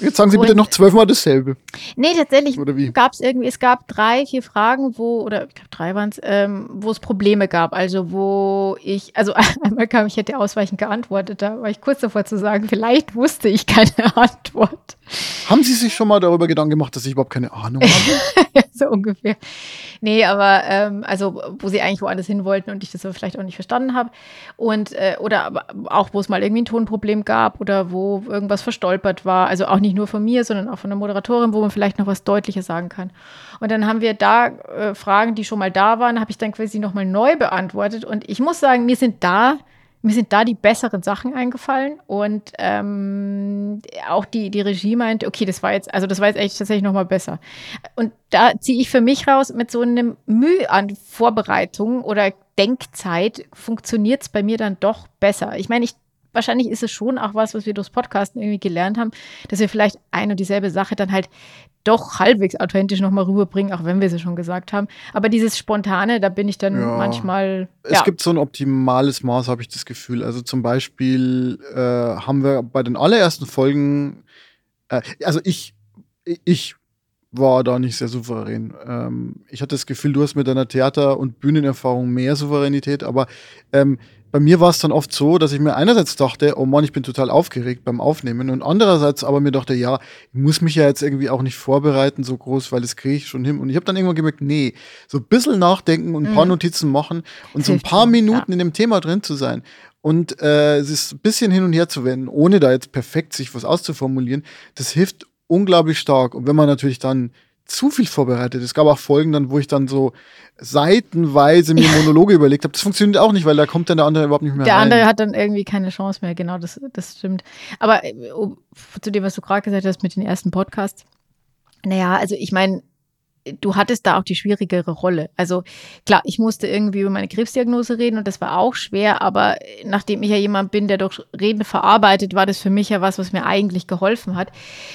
Jetzt sagen Sie und, bitte noch zwölfmal dasselbe. Nee, tatsächlich gab es irgendwie, es gab drei, vier Fragen, wo, oder ich glaube drei waren es, ähm, wo es Probleme gab. Also wo ich, also einmal kam, ich hätte ausweichend geantwortet, da war ich kurz davor zu sagen, vielleicht wusste ich keine Antwort. Haben Sie sich schon mal darüber Gedanken gemacht, dass ich überhaupt keine Ahnung habe? so ungefähr. Nee, aber ähm, also wo sie eigentlich woanders hin wollten und ich das aber vielleicht auch nicht verstanden habe. Und äh, oder auch, wo es mal irgendwie ein Tonproblem gab oder wo irgendwas verstolpert war. Also auch nicht nur von mir, sondern auch von der Moderatorin, wo man vielleicht noch was deutlicher sagen kann. Und dann haben wir da äh, Fragen, die schon mal da waren, habe ich dann quasi nochmal neu beantwortet. Und ich muss sagen, mir sind da mir sind da die besseren Sachen eingefallen und ähm, auch die, die Regie meinte, okay, das war jetzt, also das war jetzt echt tatsächlich nochmal besser. Und da ziehe ich für mich raus, mit so einem Mühe an Vorbereitung oder Denkzeit funktioniert es bei mir dann doch besser. Ich meine, ich wahrscheinlich ist es schon auch was, was wir durchs Podcasten irgendwie gelernt haben, dass wir vielleicht ein und dieselbe Sache dann halt doch halbwegs authentisch nochmal rüberbringen, auch wenn wir sie schon gesagt haben. Aber dieses Spontane, da bin ich dann ja. manchmal. Ja. Es gibt so ein optimales Maß, habe ich das Gefühl. Also zum Beispiel äh, haben wir bei den allerersten Folgen, äh, also ich, ich war da nicht sehr souverän. Ähm, ich hatte das Gefühl, du hast mit deiner Theater- und Bühnenerfahrung mehr Souveränität, aber ähm, bei mir war es dann oft so, dass ich mir einerseits dachte, oh Mann, ich bin total aufgeregt beim Aufnehmen und andererseits aber mir dachte, ja, ich muss mich ja jetzt irgendwie auch nicht vorbereiten so groß, weil das kriege ich schon hin. Und ich habe dann irgendwann gemerkt, nee, so ein bisschen nachdenken und ein paar mhm. Notizen machen und so ein paar Minuten ja. in dem Thema drin zu sein. Und äh, es ist ein bisschen hin und her zu wenden, ohne da jetzt perfekt sich was auszuformulieren, das hilft unglaublich stark. Und wenn man natürlich dann zu viel vorbereitet. Es gab auch Folgen dann, wo ich dann so seitenweise mir Monologe überlegt habe. Das funktioniert auch nicht, weil da kommt dann der andere überhaupt nicht mehr Der rein. andere hat dann irgendwie keine Chance mehr, genau, das, das stimmt. Aber äh, um, zu dem, was du gerade gesagt hast mit den ersten Podcasts, naja, also ich meine, du hattest da auch die schwierigere Rolle. Also klar, ich musste irgendwie über meine Krebsdiagnose reden und das war auch schwer, aber nachdem ich ja jemand bin, der durch Reden verarbeitet, war das für mich ja was, was mir eigentlich geholfen hat.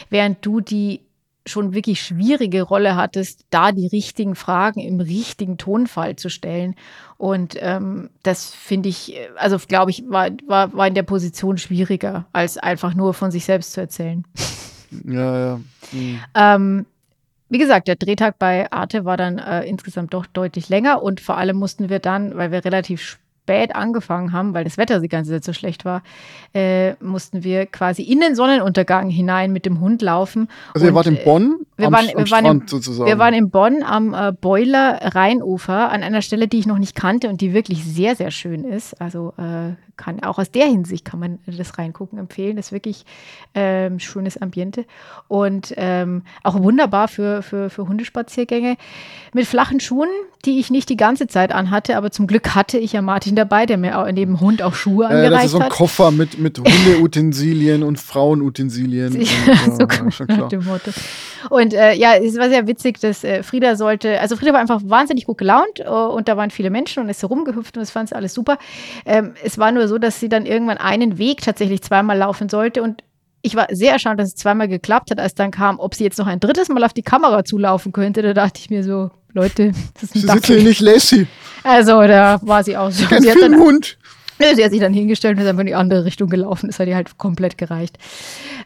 Während du die schon wirklich schwierige Rolle hattest, da die richtigen Fragen im richtigen Tonfall zu stellen. Und ähm, das finde ich, also glaube ich, war, war, war in der Position schwieriger, als einfach nur von sich selbst zu erzählen. Ja, ja. Mhm. Ähm, wie gesagt, der Drehtag bei Arte war dann äh, insgesamt doch deutlich länger und vor allem mussten wir dann, weil wir relativ spät angefangen haben, weil das Wetter die ganze Zeit so schlecht war, äh, mussten wir quasi in den Sonnenuntergang hinein mit dem Hund laufen. Also ihr wart in Bonn wir am, waren, am wir, waren Strand in, sozusagen. wir waren in Bonn am äh, Boiler Rheinufer an einer Stelle, die ich noch nicht kannte und die wirklich sehr, sehr schön ist. Also äh, kann auch aus der Hinsicht kann man das reingucken empfehlen. Das ist wirklich ähm, schönes Ambiente und ähm, auch wunderbar für, für, für Hundespaziergänge mit flachen Schuhen, die ich nicht die ganze Zeit anhatte, aber zum Glück hatte ich ja Martin dabei, der mir auch neben Hund auch Schuhe äh, angereicht das ist so ein hat. Koffer mit, mit Hundeutensilien und Frauenutensilien. und, so ja, gut, schon klar. dem Motto. Und äh, ja, es war sehr witzig, dass äh, Frieda sollte, also Frieda war einfach wahnsinnig gut gelaunt äh, und da waren viele Menschen und ist so rumgehüpft und das fand sie alles super. Ähm, es war nur so, dass sie dann irgendwann einen Weg tatsächlich zweimal laufen sollte und ich war sehr erstaunt, dass es zweimal geklappt hat, als dann kam, ob sie jetzt noch ein drittes Mal auf die Kamera zulaufen könnte. Da dachte ich mir so, Leute, das ist ein Sie sitzt hier nicht Lassie. Also da war sie auch so. Kein Sie hat dann Filmhund. Nö, Sie hat sich dann hingestellt und ist einfach in die andere Richtung gelaufen. Das hat ihr halt komplett gereicht.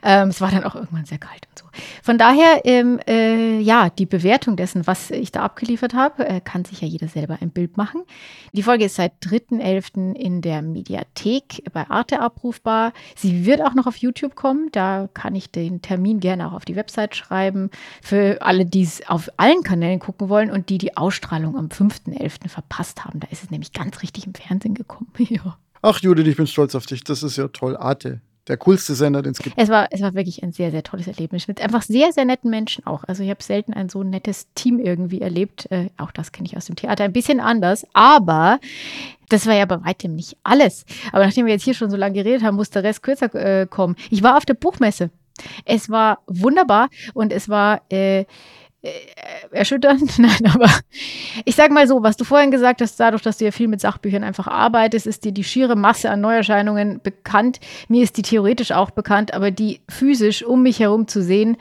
Ähm, es war dann auch irgendwann sehr kalt und so. Von daher, ähm, äh, ja, die Bewertung dessen, was ich da abgeliefert habe, äh, kann sich ja jeder selber ein Bild machen. Die Folge ist seit 3.11. in der Mediathek bei Arte abrufbar. Sie wird auch noch auf YouTube kommen. Da kann ich den Termin gerne auch auf die Website schreiben. Für alle, die es auf allen Kanälen gucken wollen und die die Ausstrahlung am 5.11. verpasst haben. Da ist es nämlich ganz richtig im Fernsehen gekommen. Ach, Judith, ich bin stolz auf dich. Das ist ja toll. Arte. Der coolste Sender, den es gibt. Es war, es war wirklich ein sehr, sehr tolles Erlebnis mit einfach sehr, sehr netten Menschen auch. Also ich habe selten ein so nettes Team irgendwie erlebt. Äh, auch das kenne ich aus dem Theater ein bisschen anders. Aber das war ja bei weitem nicht alles. Aber nachdem wir jetzt hier schon so lange geredet haben, muss der Rest kürzer äh, kommen. Ich war auf der Buchmesse. Es war wunderbar und es war äh, erschütternd. Nein, aber ich sage mal so, was du vorhin gesagt hast, dadurch, dass du ja viel mit Sachbüchern einfach arbeitest, ist dir die schiere Masse an Neuerscheinungen bekannt. Mir ist die theoretisch auch bekannt, aber die physisch um mich herum zu sehen,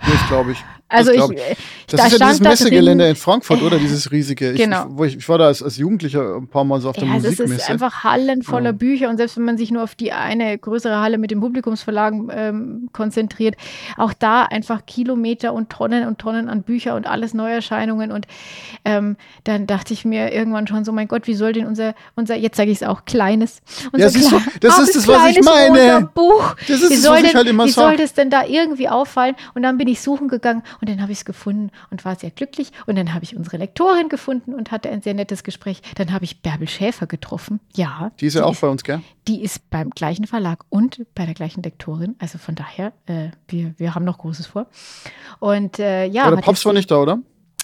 Das glaube ich. Also das ich, glaub äh, Das da ist ja dieses Messegelände drin- in Frankfurt, oder? Dieses riesige. Ich, Genau. ich, wo ich, ich war da als, als Jugendlicher ein paar Mal so auf der Ja, also es Musikmesse. ist einfach Hallen voller Ja. Bücher und selbst wenn man sich nur auf die eine größere Halle mit den Publikumsverlagen ähm, konzentriert, auch da einfach Kilometer und Tonnen und Tonnen an Bücher und alles Neuerscheinungen und ähm, dann dachte ich mir irgendwann schon so, mein Gott, wie soll denn unser, unser jetzt sage ich es auch, kleines, unser siehst du, klein- das ist das, was ich meine. Buch, Das ist wie soll was ich halt immer wie soll das denn da irgendwie auffallen? Und dann bin ich suchen gegangen und dann habe ich es gefunden und war sehr glücklich. Und dann habe ich unsere Lektorin gefunden und hatte ein sehr nettes Gespräch. Dann habe ich Bärbel Schäfer getroffen. Ja. die ist ja auch bei uns, gell? Die ist beim gleichen Verlag und bei der gleichen Lektorin. Also von daher, äh, wir, wir haben noch Großes vor. Und äh, ja. Aber der jetzt war nicht da, oder?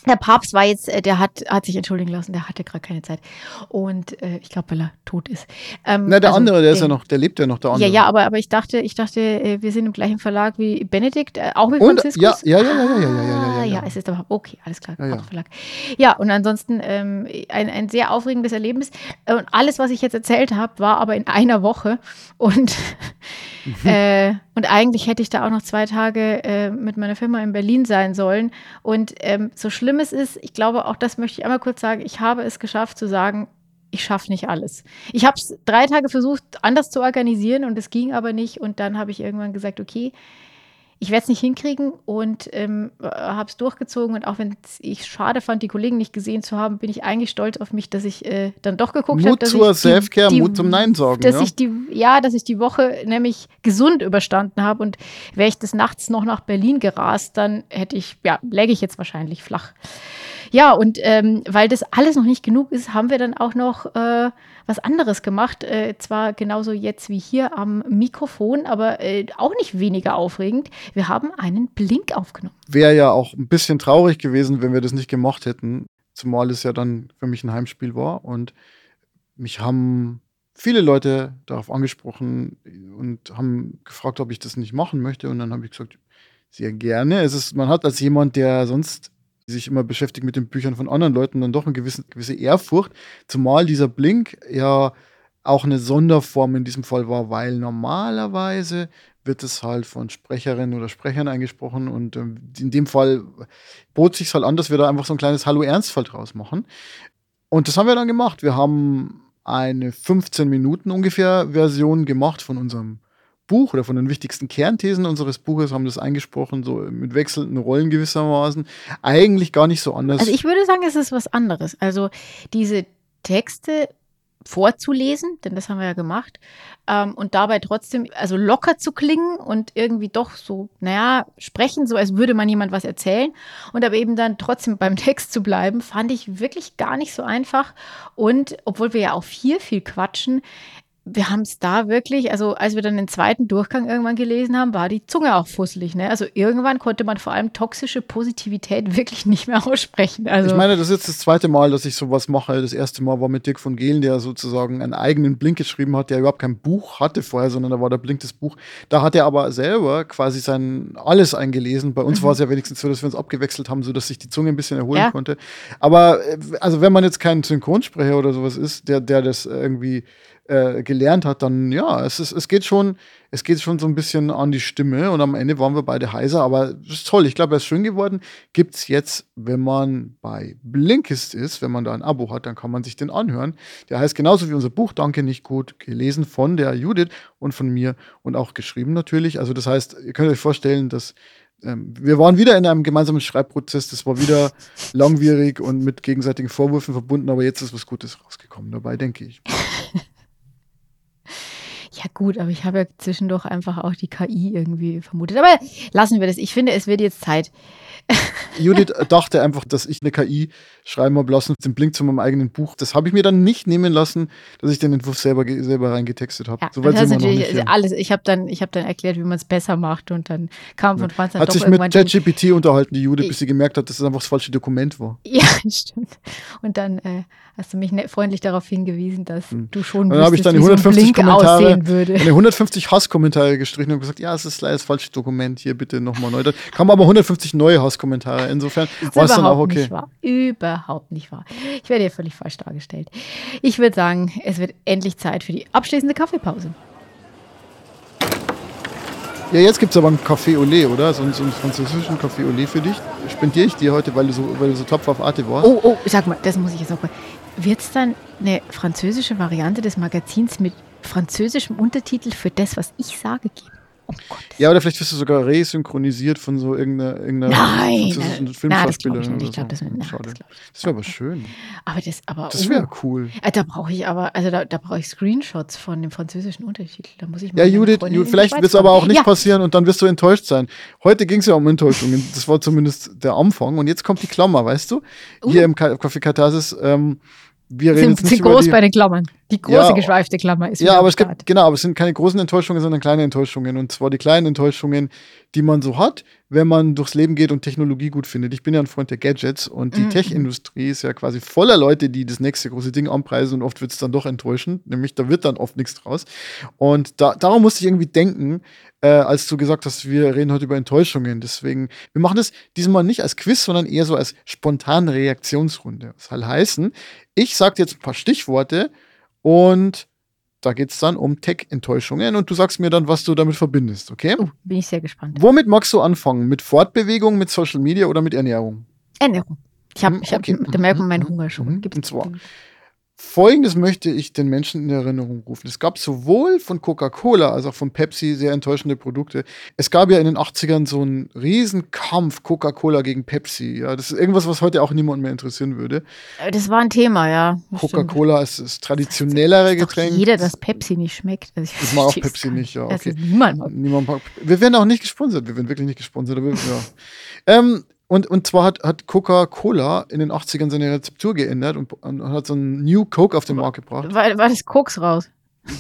Der Papst war jetzt, äh, der hat, hat sich entschuldigen lassen, der hatte gerade keine Zeit. Und äh, ich glaube, weil er tot ist. Ähm, Na, der also andere, der ist ja noch, der lebt ja noch, der Ja, andere. ja, aber, aber ich dachte, ich dachte, äh, wir sind im gleichen Verlag wie Benedikt, äh, auch mit Und- Franziskus. ja, ja, ja, ja, ja, ja, ja, ja, ja, Ah, ja. es ist aber okay, alles klar, Ja, ja. Verlag. Ja, und ansonsten ähm, ein, ein sehr aufregendes Erlebnis. Äh, Und alles, was ich jetzt erzählt habe, war aber in einer Woche. Und, Mhm. äh, und eigentlich hätte ich da auch noch zwei Tage äh, mit meiner Firma in Berlin sein sollen. Und ähm, so schlimm es ist, ich glaube, auch das möchte ich einmal kurz sagen, ich habe es geschafft zu sagen, ich schaffe nicht alles. Ich habe es drei Tage versucht, anders zu organisieren und es ging aber nicht. Und dann habe ich irgendwann gesagt, okay, ich werde es nicht hinkriegen und ähm, habe es durchgezogen. Und auch wenn ich schade fand, die Kollegen nicht gesehen zu haben, bin ich eigentlich stolz auf mich, dass ich äh, dann doch geguckt habe. Mut dass zur Selfcare, die- Mut zum Nein sagen. Dass ja? ich die, ja, dass ich die Woche nämlich gesund überstanden habe und wäre ich des Nachts noch nach Berlin gerast, dann hätte ich, ja, läge ich jetzt wahrscheinlich flach. Ja, und ähm, weil das alles noch nicht genug ist, haben wir dann auch noch äh, was anderes gemacht. Äh, zwar genauso jetzt wie hier am Mikrofon, aber äh, auch nicht weniger aufregend. Wir haben einen Blink aufgenommen. Wäre ja auch ein bisschen traurig gewesen, wenn wir das nicht gemacht hätten. Zumal es ja dann für mich ein Heimspiel war. Und mich haben viele Leute darauf angesprochen und haben gefragt, ob ich das nicht machen möchte. Und dann habe ich gesagt, sehr gerne. Es ist, man hat als jemand, der sonst sich immer beschäftigt mit den Büchern von anderen Leuten, dann doch eine gewisse, gewisse Ehrfurcht. Zumal dieser Blink ja auch eine Sonderform in diesem Fall war, weil normalerweise wird es halt von Sprecherinnen oder Sprechern eingesprochen und ähm, in dem Fall bot sich halt an, dass wir da einfach so ein kleines Hallo Ernstfall draus machen. Und das haben wir dann gemacht. Wir haben eine 15 Minuten ungefähr Version gemacht von unserem Buch oder von den wichtigsten Kernthesen unseres Buches haben das eingesprochen, so mit wechselnden Rollen gewissermaßen. Eigentlich gar nicht so anders. Also ich würde sagen, es ist was anderes. Also diese Texte vorzulesen, denn das haben wir ja gemacht, ähm, und dabei trotzdem, also locker zu klingen und irgendwie doch so, naja, sprechen, so als würde man jemand was erzählen und aber eben dann trotzdem beim Text zu bleiben, fand ich wirklich gar nicht so einfach. Und obwohl wir ja auch viel, viel quatschen, wir haben es da wirklich, also als wir dann den zweiten Durchgang irgendwann gelesen haben, war die Zunge auch fusselig. Ne? Also irgendwann konnte man vor allem toxische Positivität wirklich nicht mehr aussprechen. Also ich meine, das ist jetzt das zweite Mal, dass ich sowas mache. Das erste Mal war mit Dirk von Gehlen, der sozusagen einen eigenen Blink geschrieben hat, der überhaupt kein Buch hatte vorher, sondern da war der Blink das Buch. Da hat er aber selber quasi sein alles eingelesen. Bei uns mhm. war es ja wenigstens so, dass wir uns abgewechselt haben, sodass sich die Zunge ein bisschen erholen ja. konnte. Aber äh, also wenn man jetzt kein Synchronsprecher oder sowas ist, der, der das irgendwie äh, gelernt hat, dann ja, es, ist, es geht schon, es geht schon so ein bisschen an die Stimme und am Ende waren wir beide heiser, aber das ist toll. Ich glaube, er ist schön geworden. Gibt es jetzt, wenn man bei Blinkist ist, wenn man da ein Abo hat, dann kann man sich den anhören. Der heißt genauso wie unser Buch Danke nicht gut, gelesen von der Judith und von mir und auch geschrieben natürlich. Also das heißt, ihr könnt euch vorstellen, dass ähm, wir waren wieder in einem gemeinsamen Schreibprozess. Das war wieder langwierig und mit gegenseitigen Vorwürfen verbunden, aber jetzt ist was Gutes rausgekommen dabei, denke ich. Ja, gut, aber ich habe ja zwischendurch einfach auch die KI irgendwie vermutet. Aber lassen wir das. Ich finde, es wird jetzt Zeit. Judith dachte einfach, dass ich eine KI schreiben habe lassen, den Blink zu meinem eigenen Buch. Das habe ich mir dann nicht nehmen lassen, dass ich den Entwurf selber, selber reingetextet habe. Ja, so weit sind wir noch nicht alles. Ich habe dann, hab dann erklärt, wie man es besser macht und dann kam von Franz dann Hat sich mit ChatGPT unterhalten, die Judith, bis sie gemerkt hat, dass es einfach das falsche Dokument war. Ja, stimmt. Und dann äh, hast du mich ne, freundlich darauf hingewiesen, dass hm. du schon dann habe ich dann 150 so Kommentare, eine 150 Hasskommentare gestrichen und gesagt, ja, es ist leider das falsche Dokument, hier bitte nochmal neu. Da kamen aber 150 neue Hasskommentare. Insofern war es dann auch okay. Nicht wahr. Überhaupt nicht wahr. Ich werde hier völlig falsch dargestellt. Ich würde sagen, es wird endlich Zeit für die abschließende Kaffeepause. Ja, jetzt gibt es aber einen Café Olé, oder? So, so einen französischen Café Olé für dich. Spendiere ich dir heute, weil du so, weil du so tapfer auf Arte warst. Oh, oh, sag mal, das muss ich jetzt noch mal. Wird es dann eine französische Variante des Magazins mit französischem Untertitel für das, was ich sage, geben? Oh ja, oder vielleicht wirst du sogar resynchronisiert von so irgendeiner, irgendeiner nein, Filmschauspielerin. Ich glaube, das, so. das, das, das wäre aber schön. Aber das, aber das wäre oh, cool. Äh, da brauche ich aber, also da, da brauche ich Screenshots von dem französischen Untertitel. Da muss ich mal ja, Judith, Judith vielleicht wird es aber auch nicht ja. passieren und dann wirst du enttäuscht sein. Heute ging es ja um Enttäuschungen. Das war zumindest der Anfang. Und jetzt kommt die Klammer, weißt du? Uh. Hier im Café Katharsis. Ähm, wir reden sind, sind groß die, bei den Klammern. Die große ja, geschweifte Klammer ist. Ja, aber es gibt, genau, aber es sind keine großen Enttäuschungen, sondern kleine Enttäuschungen. Und zwar die kleinen Enttäuschungen, die man so hat, wenn man durchs Leben geht und Technologie gut findet. Ich bin ja ein Freund der Gadgets und die mhm. Tech-Industrie ist ja quasi voller Leute, die das nächste große Ding anpreisen und oft wird es dann doch enttäuschend. Nämlich, da wird dann oft nichts draus. Und da, darum musste ich irgendwie denken, äh, als du gesagt hast, wir reden heute über Enttäuschungen. Deswegen, wir machen das diesmal nicht als Quiz, sondern eher so als spontane Reaktionsrunde. Das soll heißen, ich sage jetzt ein paar Stichworte und da geht es dann um Tech-Enttäuschungen und du sagst mir dann, was du damit verbindest, okay? Oh, bin ich sehr gespannt. Womit magst du anfangen? Mit Fortbewegung, mit Social Media oder mit Ernährung? Ernährung. Ich habe, ich hab, okay. da merkt man meinen Hunger schon. Mhm. Und zwar, Folgendes möchte ich den Menschen in Erinnerung rufen. Es gab sowohl von Coca-Cola als auch von Pepsi sehr enttäuschende Produkte. Es gab ja in den 80ern so einen Riesenkampf Coca-Cola gegen Pepsi. Ja, das ist irgendwas, was heute auch niemand mehr interessieren würde. Äh, das war ein Thema, ja. Coca-Cola ist das traditionellere das Getränk. Jeder, dass Pepsi nicht schmeckt. Also ich, ich mag auch Pepsi nicht, ja. Okay. niemand mag. Niemand mag. Wir werden auch nicht gesponsert. Wir werden wirklich nicht gesponsert. ja. ähm, Und, und zwar hat, hat Coca-Cola in den 80ern seine Rezeptur geändert und, und hat so ein New Coke auf den Markt gebracht. War, war das Koks raus?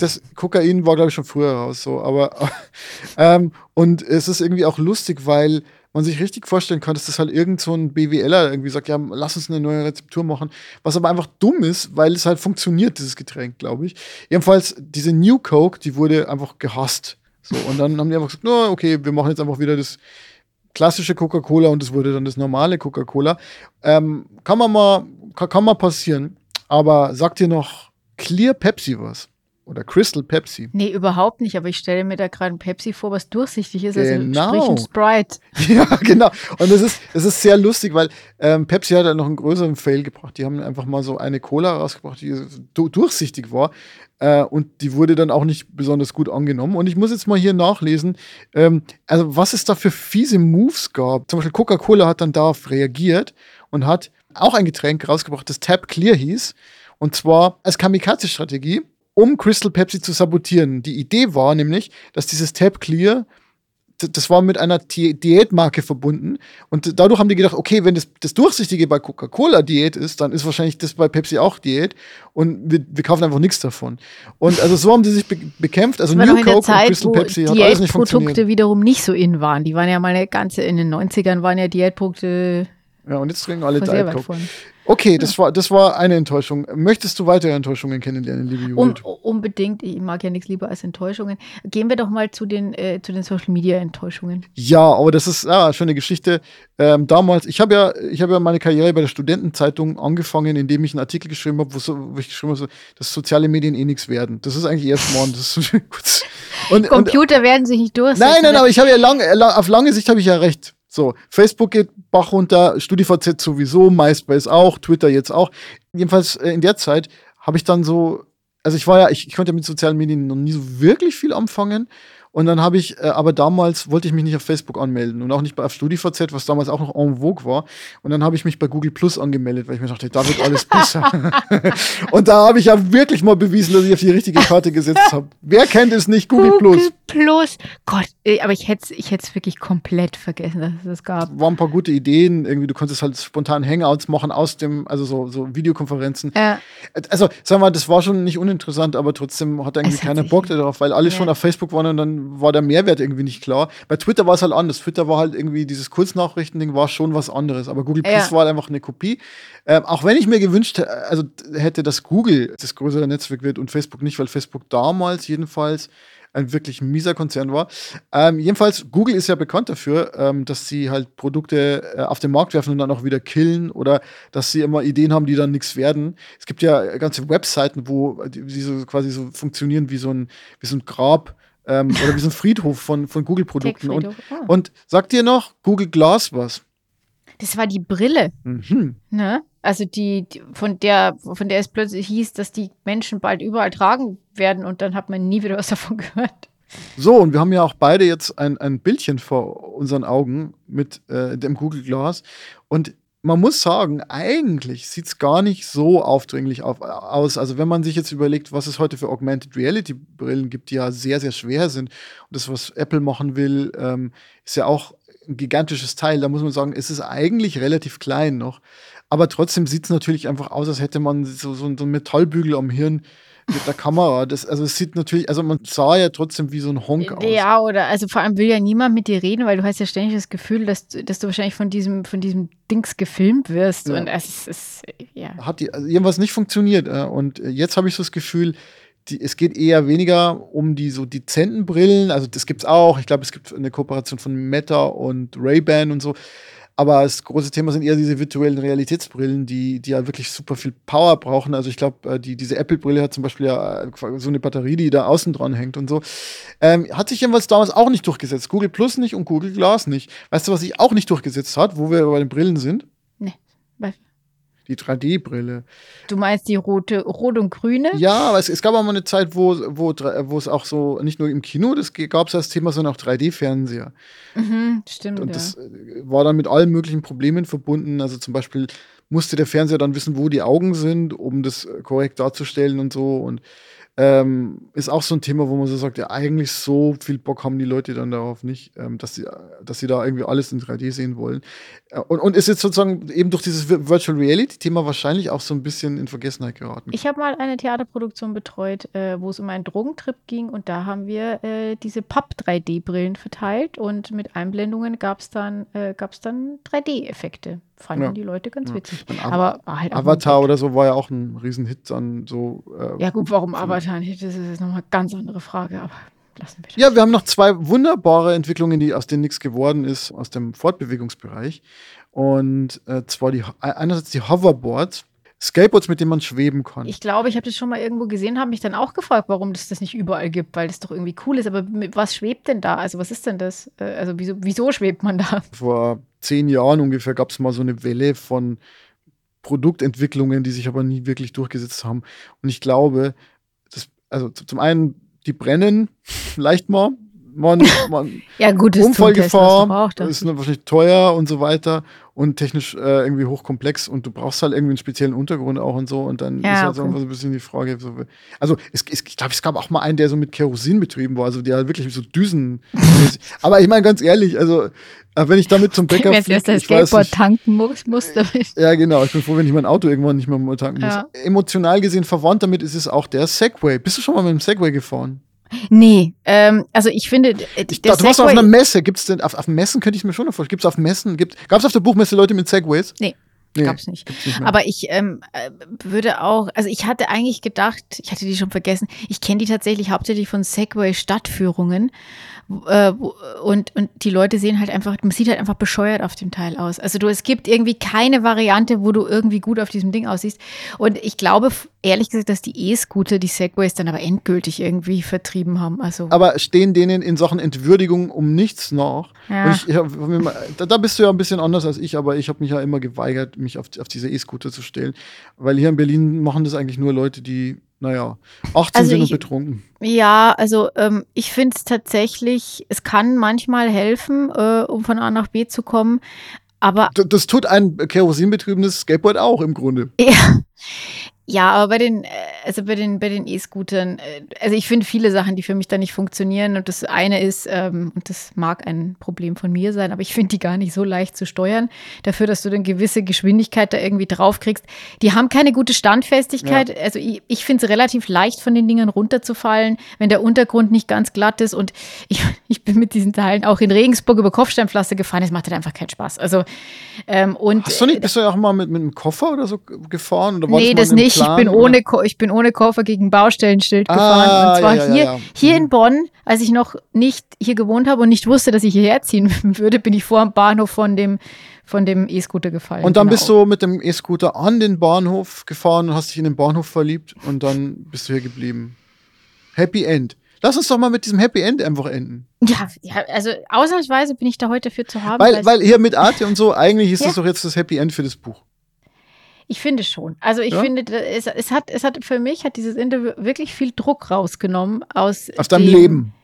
Das Kokain war, glaube ich, schon früher raus, so, aber ähm, und es ist irgendwie auch lustig, weil man sich richtig vorstellen kann, dass das halt irgend so ein BWLer irgendwie sagt, ja, lass uns eine neue Rezeptur machen, was aber einfach dumm ist, weil es halt funktioniert, dieses Getränk, glaube ich. Jedenfalls, diese New Coke, die wurde einfach gehasst. So, und dann haben die einfach gesagt, no, okay, wir machen jetzt einfach wieder das klassische Coca-Cola und es wurde dann das normale Coca-Cola. Ähm, kann man mal, kann, kann mal passieren. Aber sagt ihr noch Clear Pepsi was? Oder Crystal Pepsi. Nee, überhaupt nicht, aber ich stelle mir da gerade ein Pepsi vor, was durchsichtig ist, also Genau. sprich ein Sprite. Ja, genau. Und es ist, es ist sehr lustig, weil ähm, Pepsi hat ja noch einen größeren Fail gebracht. Die haben einfach mal so eine Cola rausgebracht, die du durchsichtig war. Äh, und die wurde dann auch nicht besonders gut angenommen. Und ich muss jetzt mal hier nachlesen, ähm, also was es da für fiese Moves gab. Zum Beispiel Coca-Cola hat dann darauf reagiert und hat auch ein Getränk rausgebracht, das Tab Clear hieß. Und zwar als Kamikaze-Strategie, um Crystal Pepsi zu sabotieren. Die Idee war nämlich, dass dieses Tab Clear das war mit einer Di- Diätmarke verbunden. Und dadurch haben die gedacht, okay, wenn das, das Durchsichtige bei Coca-Cola Diät ist, dann ist wahrscheinlich das bei Pepsi auch Diät. Und wir, wir kaufen einfach nichts davon. Und also so haben die sich be bekämpft. Also New Coke und Zeit, Crystal wo Pepsi hat alles nicht funktioniert. Diätprodukte wiederum nicht so in waren. Die waren ja mal eine ganze, in den 90ern waren ja Diätprodukte Ja, und jetzt trinken alle Diet Coke. Okay, das war, das war eine Enttäuschung. Möchtest du weitere Enttäuschungen kennenlernen, liebe Um, Judith? unbedingt, ich mag ja nichts lieber als Enttäuschungen. Gehen wir doch mal zu den, äh, zu den Social Media Enttäuschungen. Ja, aber das ist ja schon eine Geschichte. Ähm, damals, ich habe ja, ich habe ja meine Karriere bei der Studentenzeitung angefangen, indem ich einen Artikel geschrieben habe, wo, ich geschrieben habe, dass soziale Medien eh nichts werden. Das ist eigentlich erst morgen. Das ist kurz. Und, und, Computer werden sich nicht durchsetzen. nein, nein, aber ich habe ja lang, la- auf lange Sicht habe ich ja recht. So, Facebook geht Bach runter, StudiVZ sowieso, MySpace auch, Twitter jetzt auch. Jedenfalls äh, in der Zeit habe ich dann so, also ich war ja, ich, ich konnte mit sozialen Medien noch nie so wirklich viel anfangen. Und dann habe ich, äh, aber damals wollte ich mich nicht auf Facebook anmelden und auch nicht bei StudiVZ, was damals auch noch en vogue war. Und dann habe ich mich bei Google Plus angemeldet, weil ich mir dachte, da wird alles besser. und da habe ich ja wirklich mal bewiesen, dass ich auf die richtige Karte gesetzt habe. Wer kennt es nicht, Google, Plus? Google Plus. Gott, äh, aber ich hätte es ich hätt's wirklich komplett vergessen, dass es das gab. waren ein paar gute Ideen. Irgendwie, du konntest halt spontan Hangouts machen aus dem, also so, so Videokonferenzen. Äh, Also, sag mal, das war schon nicht uninteressant, aber trotzdem hat irgendwie keiner Bock darauf, weil alle Ja. schon auf Facebook waren und dann war der Mehrwert irgendwie nicht klar. Bei Twitter war es halt anders. Twitter war halt irgendwie, dieses Kurznachrichten-Ding war schon was anderes. Aber Google Plus Ja. war halt einfach eine Kopie. Ähm, auch wenn ich mir gewünscht also hätte, dass Google das größere Netzwerk wird und Facebook nicht, weil Facebook damals jedenfalls ein wirklich mieser Konzern war. Ähm, jedenfalls, Google ist ja bekannt dafür, ähm, dass sie halt Produkte äh, auf den Markt werfen und dann auch wieder killen oder dass sie immer Ideen haben, die dann nichts werden. Es gibt ja ganze Webseiten, wo die, die so quasi so funktionieren wie so ein, wie so ein Grab ähm, oder wie so ein Friedhof von, von Google-Produkten. Und. Ah. und sagt ihr noch Google Glass was? Das war die Brille, Mhm. ne? Also die, die von der, von der es plötzlich hieß, dass die Menschen bald überall tragen werden und dann hat man nie wieder was davon gehört. So, und wir haben ja auch beide jetzt ein, ein Bildchen vor unseren Augen mit äh, dem Google Glass. Und man muss sagen, eigentlich sieht es gar nicht so aufdringlich auf, aus. Also, wenn man sich jetzt überlegt, was es heute für Augmented Reality Brillen gibt, die ja sehr, sehr schwer sind. Und das, was Apple machen will, ähm, ist ja auch ein gigantisches Teil. Da muss man sagen, es ist eigentlich relativ klein noch. Aber trotzdem sieht es natürlich einfach aus, als hätte man so, so, so einen Metallbügel am Hirn mit der Kamera. Das, also es sieht natürlich, also man sah ja trotzdem wie so ein Honk aus. Ja, oder also vor allem will ja niemand mit dir reden, weil du hast ja ständig das Gefühl, dass, du- dass du wahrscheinlich von diesem, von diesem Dings gefilmt wirst. Ja. Und es ist, ja. Hat die, also irgendwas nicht funktioniert. äh, Und äh, jetzt habe ich so das Gefühl, die, es geht eher weniger um die so dezenten Brillen. Also das gibt's auch. Ich glaube, es gibt eine Kooperation von Meta und Ray-Ban und so. Aber das große Thema sind eher diese virtuellen Realitätsbrillen, die, die ja wirklich super viel Power brauchen. Also ich glaube, äh, die, diese Apple-Brille hat zum Beispiel ja äh, so eine Batterie, die da außen dran hängt und so. Ähm, hat sich jedenfalls damals auch nicht durchgesetzt. Google Plus nicht und Google Glass nicht. Weißt du, was sich auch nicht durchgesetzt hat, wo wir bei den Brillen sind? Ne. Die 3D-Brille. Du meinst die rote, rot und grüne? Ja, aber es, es gab auch mal eine Zeit, wo, wo, wo es auch so, nicht nur im Kino, das gab es das Thema, sondern auch 3D-Fernseher. Mhm, stimmt. Und ja. das äh, war dann mit allen möglichen Problemen verbunden. Also zum Beispiel musste der Fernseher dann wissen, wo die Augen sind, um das äh, korrekt darzustellen und so. Und ähm, ist auch so ein Thema, wo man so sagt, ja, eigentlich so viel Bock haben die Leute dann darauf nicht, ähm, dass, sie, dass sie da irgendwie alles in 3D sehen wollen. Äh, und, und ist jetzt sozusagen eben durch dieses Virtual Reality-Thema wahrscheinlich auch so ein bisschen in Vergessenheit geraten. Ich habe mal eine Theaterproduktion betreut, äh, wo es um einen Drogentrip ging und da haben wir äh, diese Papp-3D-Brillen verteilt und mit Einblendungen gab es dann, äh, dann 3D-Effekte fanden ja. die Leute ganz ja. witzig. Aber halt Avatar oder so war ja auch ein Riesenhit dann so. Äh, ja, gut, warum Avatar ein Hit ist, ist nochmal eine ganz andere Frage, aber lassen wir das. Ja, wir haben noch zwei wunderbare Entwicklungen, die aus denen nichts geworden ist, aus dem Fortbewegungsbereich. Und äh, zwar die einerseits die Hoverboards. Skateboards, mit denen man schweben kann. Ich glaube, ich habe das schon mal irgendwo gesehen, habe mich dann auch gefragt, warum es das nicht überall gibt, weil das doch irgendwie cool ist. Aber was schwebt denn da? Also was ist denn das? Äh, also wieso, wieso schwebt man da? Vor zehn Jahren ungefähr gab es mal so eine Welle von Produktentwicklungen, die sich aber nie wirklich durchgesetzt haben. Und ich glaube, das, also zum einen, die brennen leicht mal. Man, man ja, gut, Unfallgefahr ist wahrscheinlich teuer und so weiter und technisch äh, irgendwie hochkomplex und du brauchst halt irgendwie einen speziellen Untergrund auch und so und dann ja, ist halt okay. so ein bisschen die Frage. So, also es, es, ich glaube, es gab auch mal einen, der so mit Kerosin betrieben war, also der halt wirklich so Düsen. aber ich meine ganz ehrlich, also äh, wenn ich damit zum Bäcker fliege, jetzt das Skateboard tanken muss, muss. Ja, genau. Ich bin froh, wenn ich mein Auto irgendwann nicht mehr mal tanken muss. Ja. Emotional gesehen verwandt damit ist es auch der Segway. Bist du schon mal mit dem Segway gefahren? Nee, ähm, also ich finde. Äh, ich dachte, du warst auf einer Messe. Gibt es denn, auf, auf Messen könnte ich mir schon noch vorstellen. Gibt es auf Messen, gab es auf der Buchmesse Leute mit Segways? Nee. Nee, gab's nicht. nicht Aber ich ähm, äh, würde auch, also ich hatte eigentlich gedacht, ich hatte die schon vergessen, ich kenne die tatsächlich hauptsächlich von Segway Stadtführungen. Äh, und, und die Leute sehen halt einfach, man sieht halt einfach bescheuert auf dem Teil aus. Also du, es gibt irgendwie keine Variante, wo du irgendwie gut auf diesem Ding aussiehst. Und ich glaube, ehrlich gesagt, dass die E-Scooter die Segways dann aber endgültig irgendwie vertrieben haben. Also aber stehen denen in Sachen Entwürdigung um nichts nach? Ja. Ich, ich hab, da, da, bist du ja ein bisschen anders als ich, aber ich habe mich ja immer geweigert, mich auf, auf diese E-Scooter zu stellen. Weil hier in Berlin machen das eigentlich nur Leute, die naja, 18 also sind ich, betrunken. Ja, also ähm, ich finde es tatsächlich, es kann manchmal helfen, äh, um von A nach B zu kommen. Aber das, das tut ein kerosinbetriebenes Skateboard auch im Grunde. Ja, ja, aber bei den, äh, also bei den, bei den E-Scootern, äh, also ich finde viele Sachen, die für mich da nicht funktionieren. Und das eine ist, ähm, und das mag ein Problem von mir sein, aber ich finde die gar nicht so leicht zu steuern. Dafür, dass du eine gewisse Geschwindigkeit da irgendwie draufkriegst. Die haben keine gute Standfestigkeit. Ja. Also ich, ich finde es relativ leicht, von den Dingern runterzufallen, wenn der Untergrund nicht ganz glatt ist. Und ich, ich bin mit diesen Teilen auch in Regensburg über Kopfsteinpflaster gefahren. Es macht halt einfach keinen Spaß. Also, ähm, und, Hast du nicht, bist du ja auch mal mit, mit einem Koffer oder so gefahren? Oder nee, das nicht ich, bin ohne, ich bin ohne Koffer gegen Baustellenschild ah, gefahren. Und zwar ja, hier, ja, hier mhm. in Bonn, als ich noch nicht hier gewohnt habe und nicht wusste, dass ich hierher ziehen würde, bin ich vor dem Bahnhof von dem von dem E-Scooter gefallen. Und dann genau. bist du mit dem E-Scooter an den Bahnhof gefahren und hast dich in den Bahnhof verliebt und dann bist du hier geblieben. Happy End. Lass uns doch mal mit diesem Happy End einfach enden. Ja, ja also ausnahmsweise bin ich da heute für zu haben. Weil, weil hier mit Arte und so, eigentlich ist ja. das doch jetzt das Happy End für das Buch. Ich finde schon. Also ich ja? finde, es, es, hat, es hat für mich hat dieses Interview wirklich viel Druck rausgenommen aus. Aus deinem dem, Leben.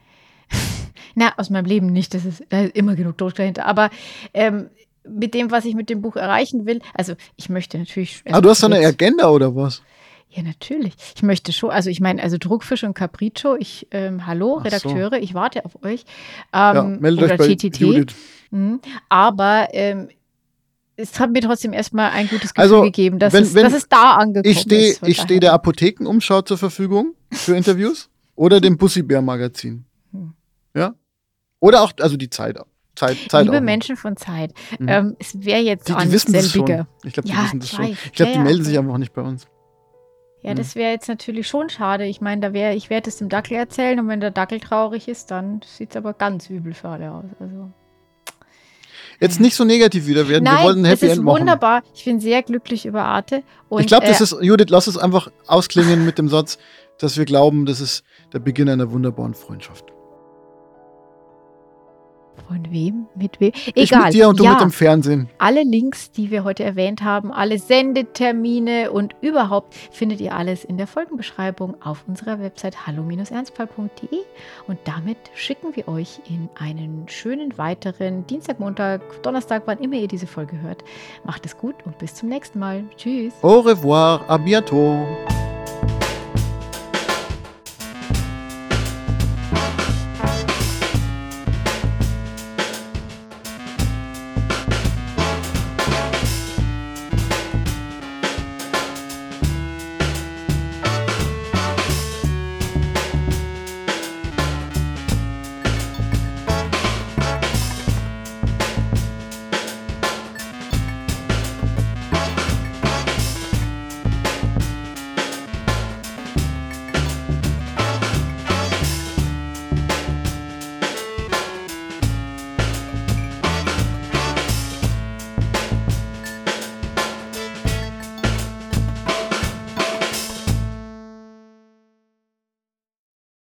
Na, aus meinem Leben nicht. Das ist, da ist immer genug Druck dahinter. Aber ähm, mit dem, was ich mit dem Buch erreichen will, also ich möchte natürlich. Ah, du hast eine Agenda oder was? Ja, natürlich. Ich möchte schon, also ich meine, also Druckfisch und Capriccio, ich, ähm, hallo, Redakteure, so. ich warte auf euch. Ähm, ja, meldet oder euch bei TTT. Judith. Mhm. Aber ähm, es hat mir trotzdem erstmal ein gutes Gefühl also, gegeben, dass, wenn, es, wenn dass es da angekommen ich steh, ist. Ich stehe der Apothekenumschau zur Verfügung für Interviews oder dem Pussybär-Magazin. Hm. Ja? Oder auch, also die Zeit. Zeit, Zeit Liebe Menschen von Zeit. Mhm. Ähm, es wäre jetzt die, die wissen das schon. Ich glaube, die ja, wissen das schon. Ich glaube, die ja, melden sich einfach nicht bei uns. Ja, das wäre jetzt natürlich schon schade. Ich meine, da wäre, ich werde es dem Dackel erzählen und wenn der Dackel traurig ist, dann sieht es aber ganz übel für alle aus. Also. Jetzt nicht so negativ wieder werden. Nein, wir wollen ein Happy es ist End machen. wunderbar. Ich bin sehr glücklich über Arte. Und, ich glaube, das äh, ist, Judith, lass es einfach ausklingen mit dem Satz, dass wir glauben, das ist der Beginn einer wunderbaren Freundschaft. Von wem? Mit wem? Egal. Ich mit dir und du ja, mit dem Fernsehen. Alle Links, die wir heute erwähnt haben, alle Sendetermine und überhaupt findet ihr alles in der Folgenbeschreibung auf unserer Website hallo-ernstfall.de. Und damit schicken wir euch in einen schönen weiteren Dienstag, Montag, Donnerstag, wann immer ihr diese Folge hört. Macht es gut und bis zum nächsten Mal. Tschüss. Au revoir, à bientôt.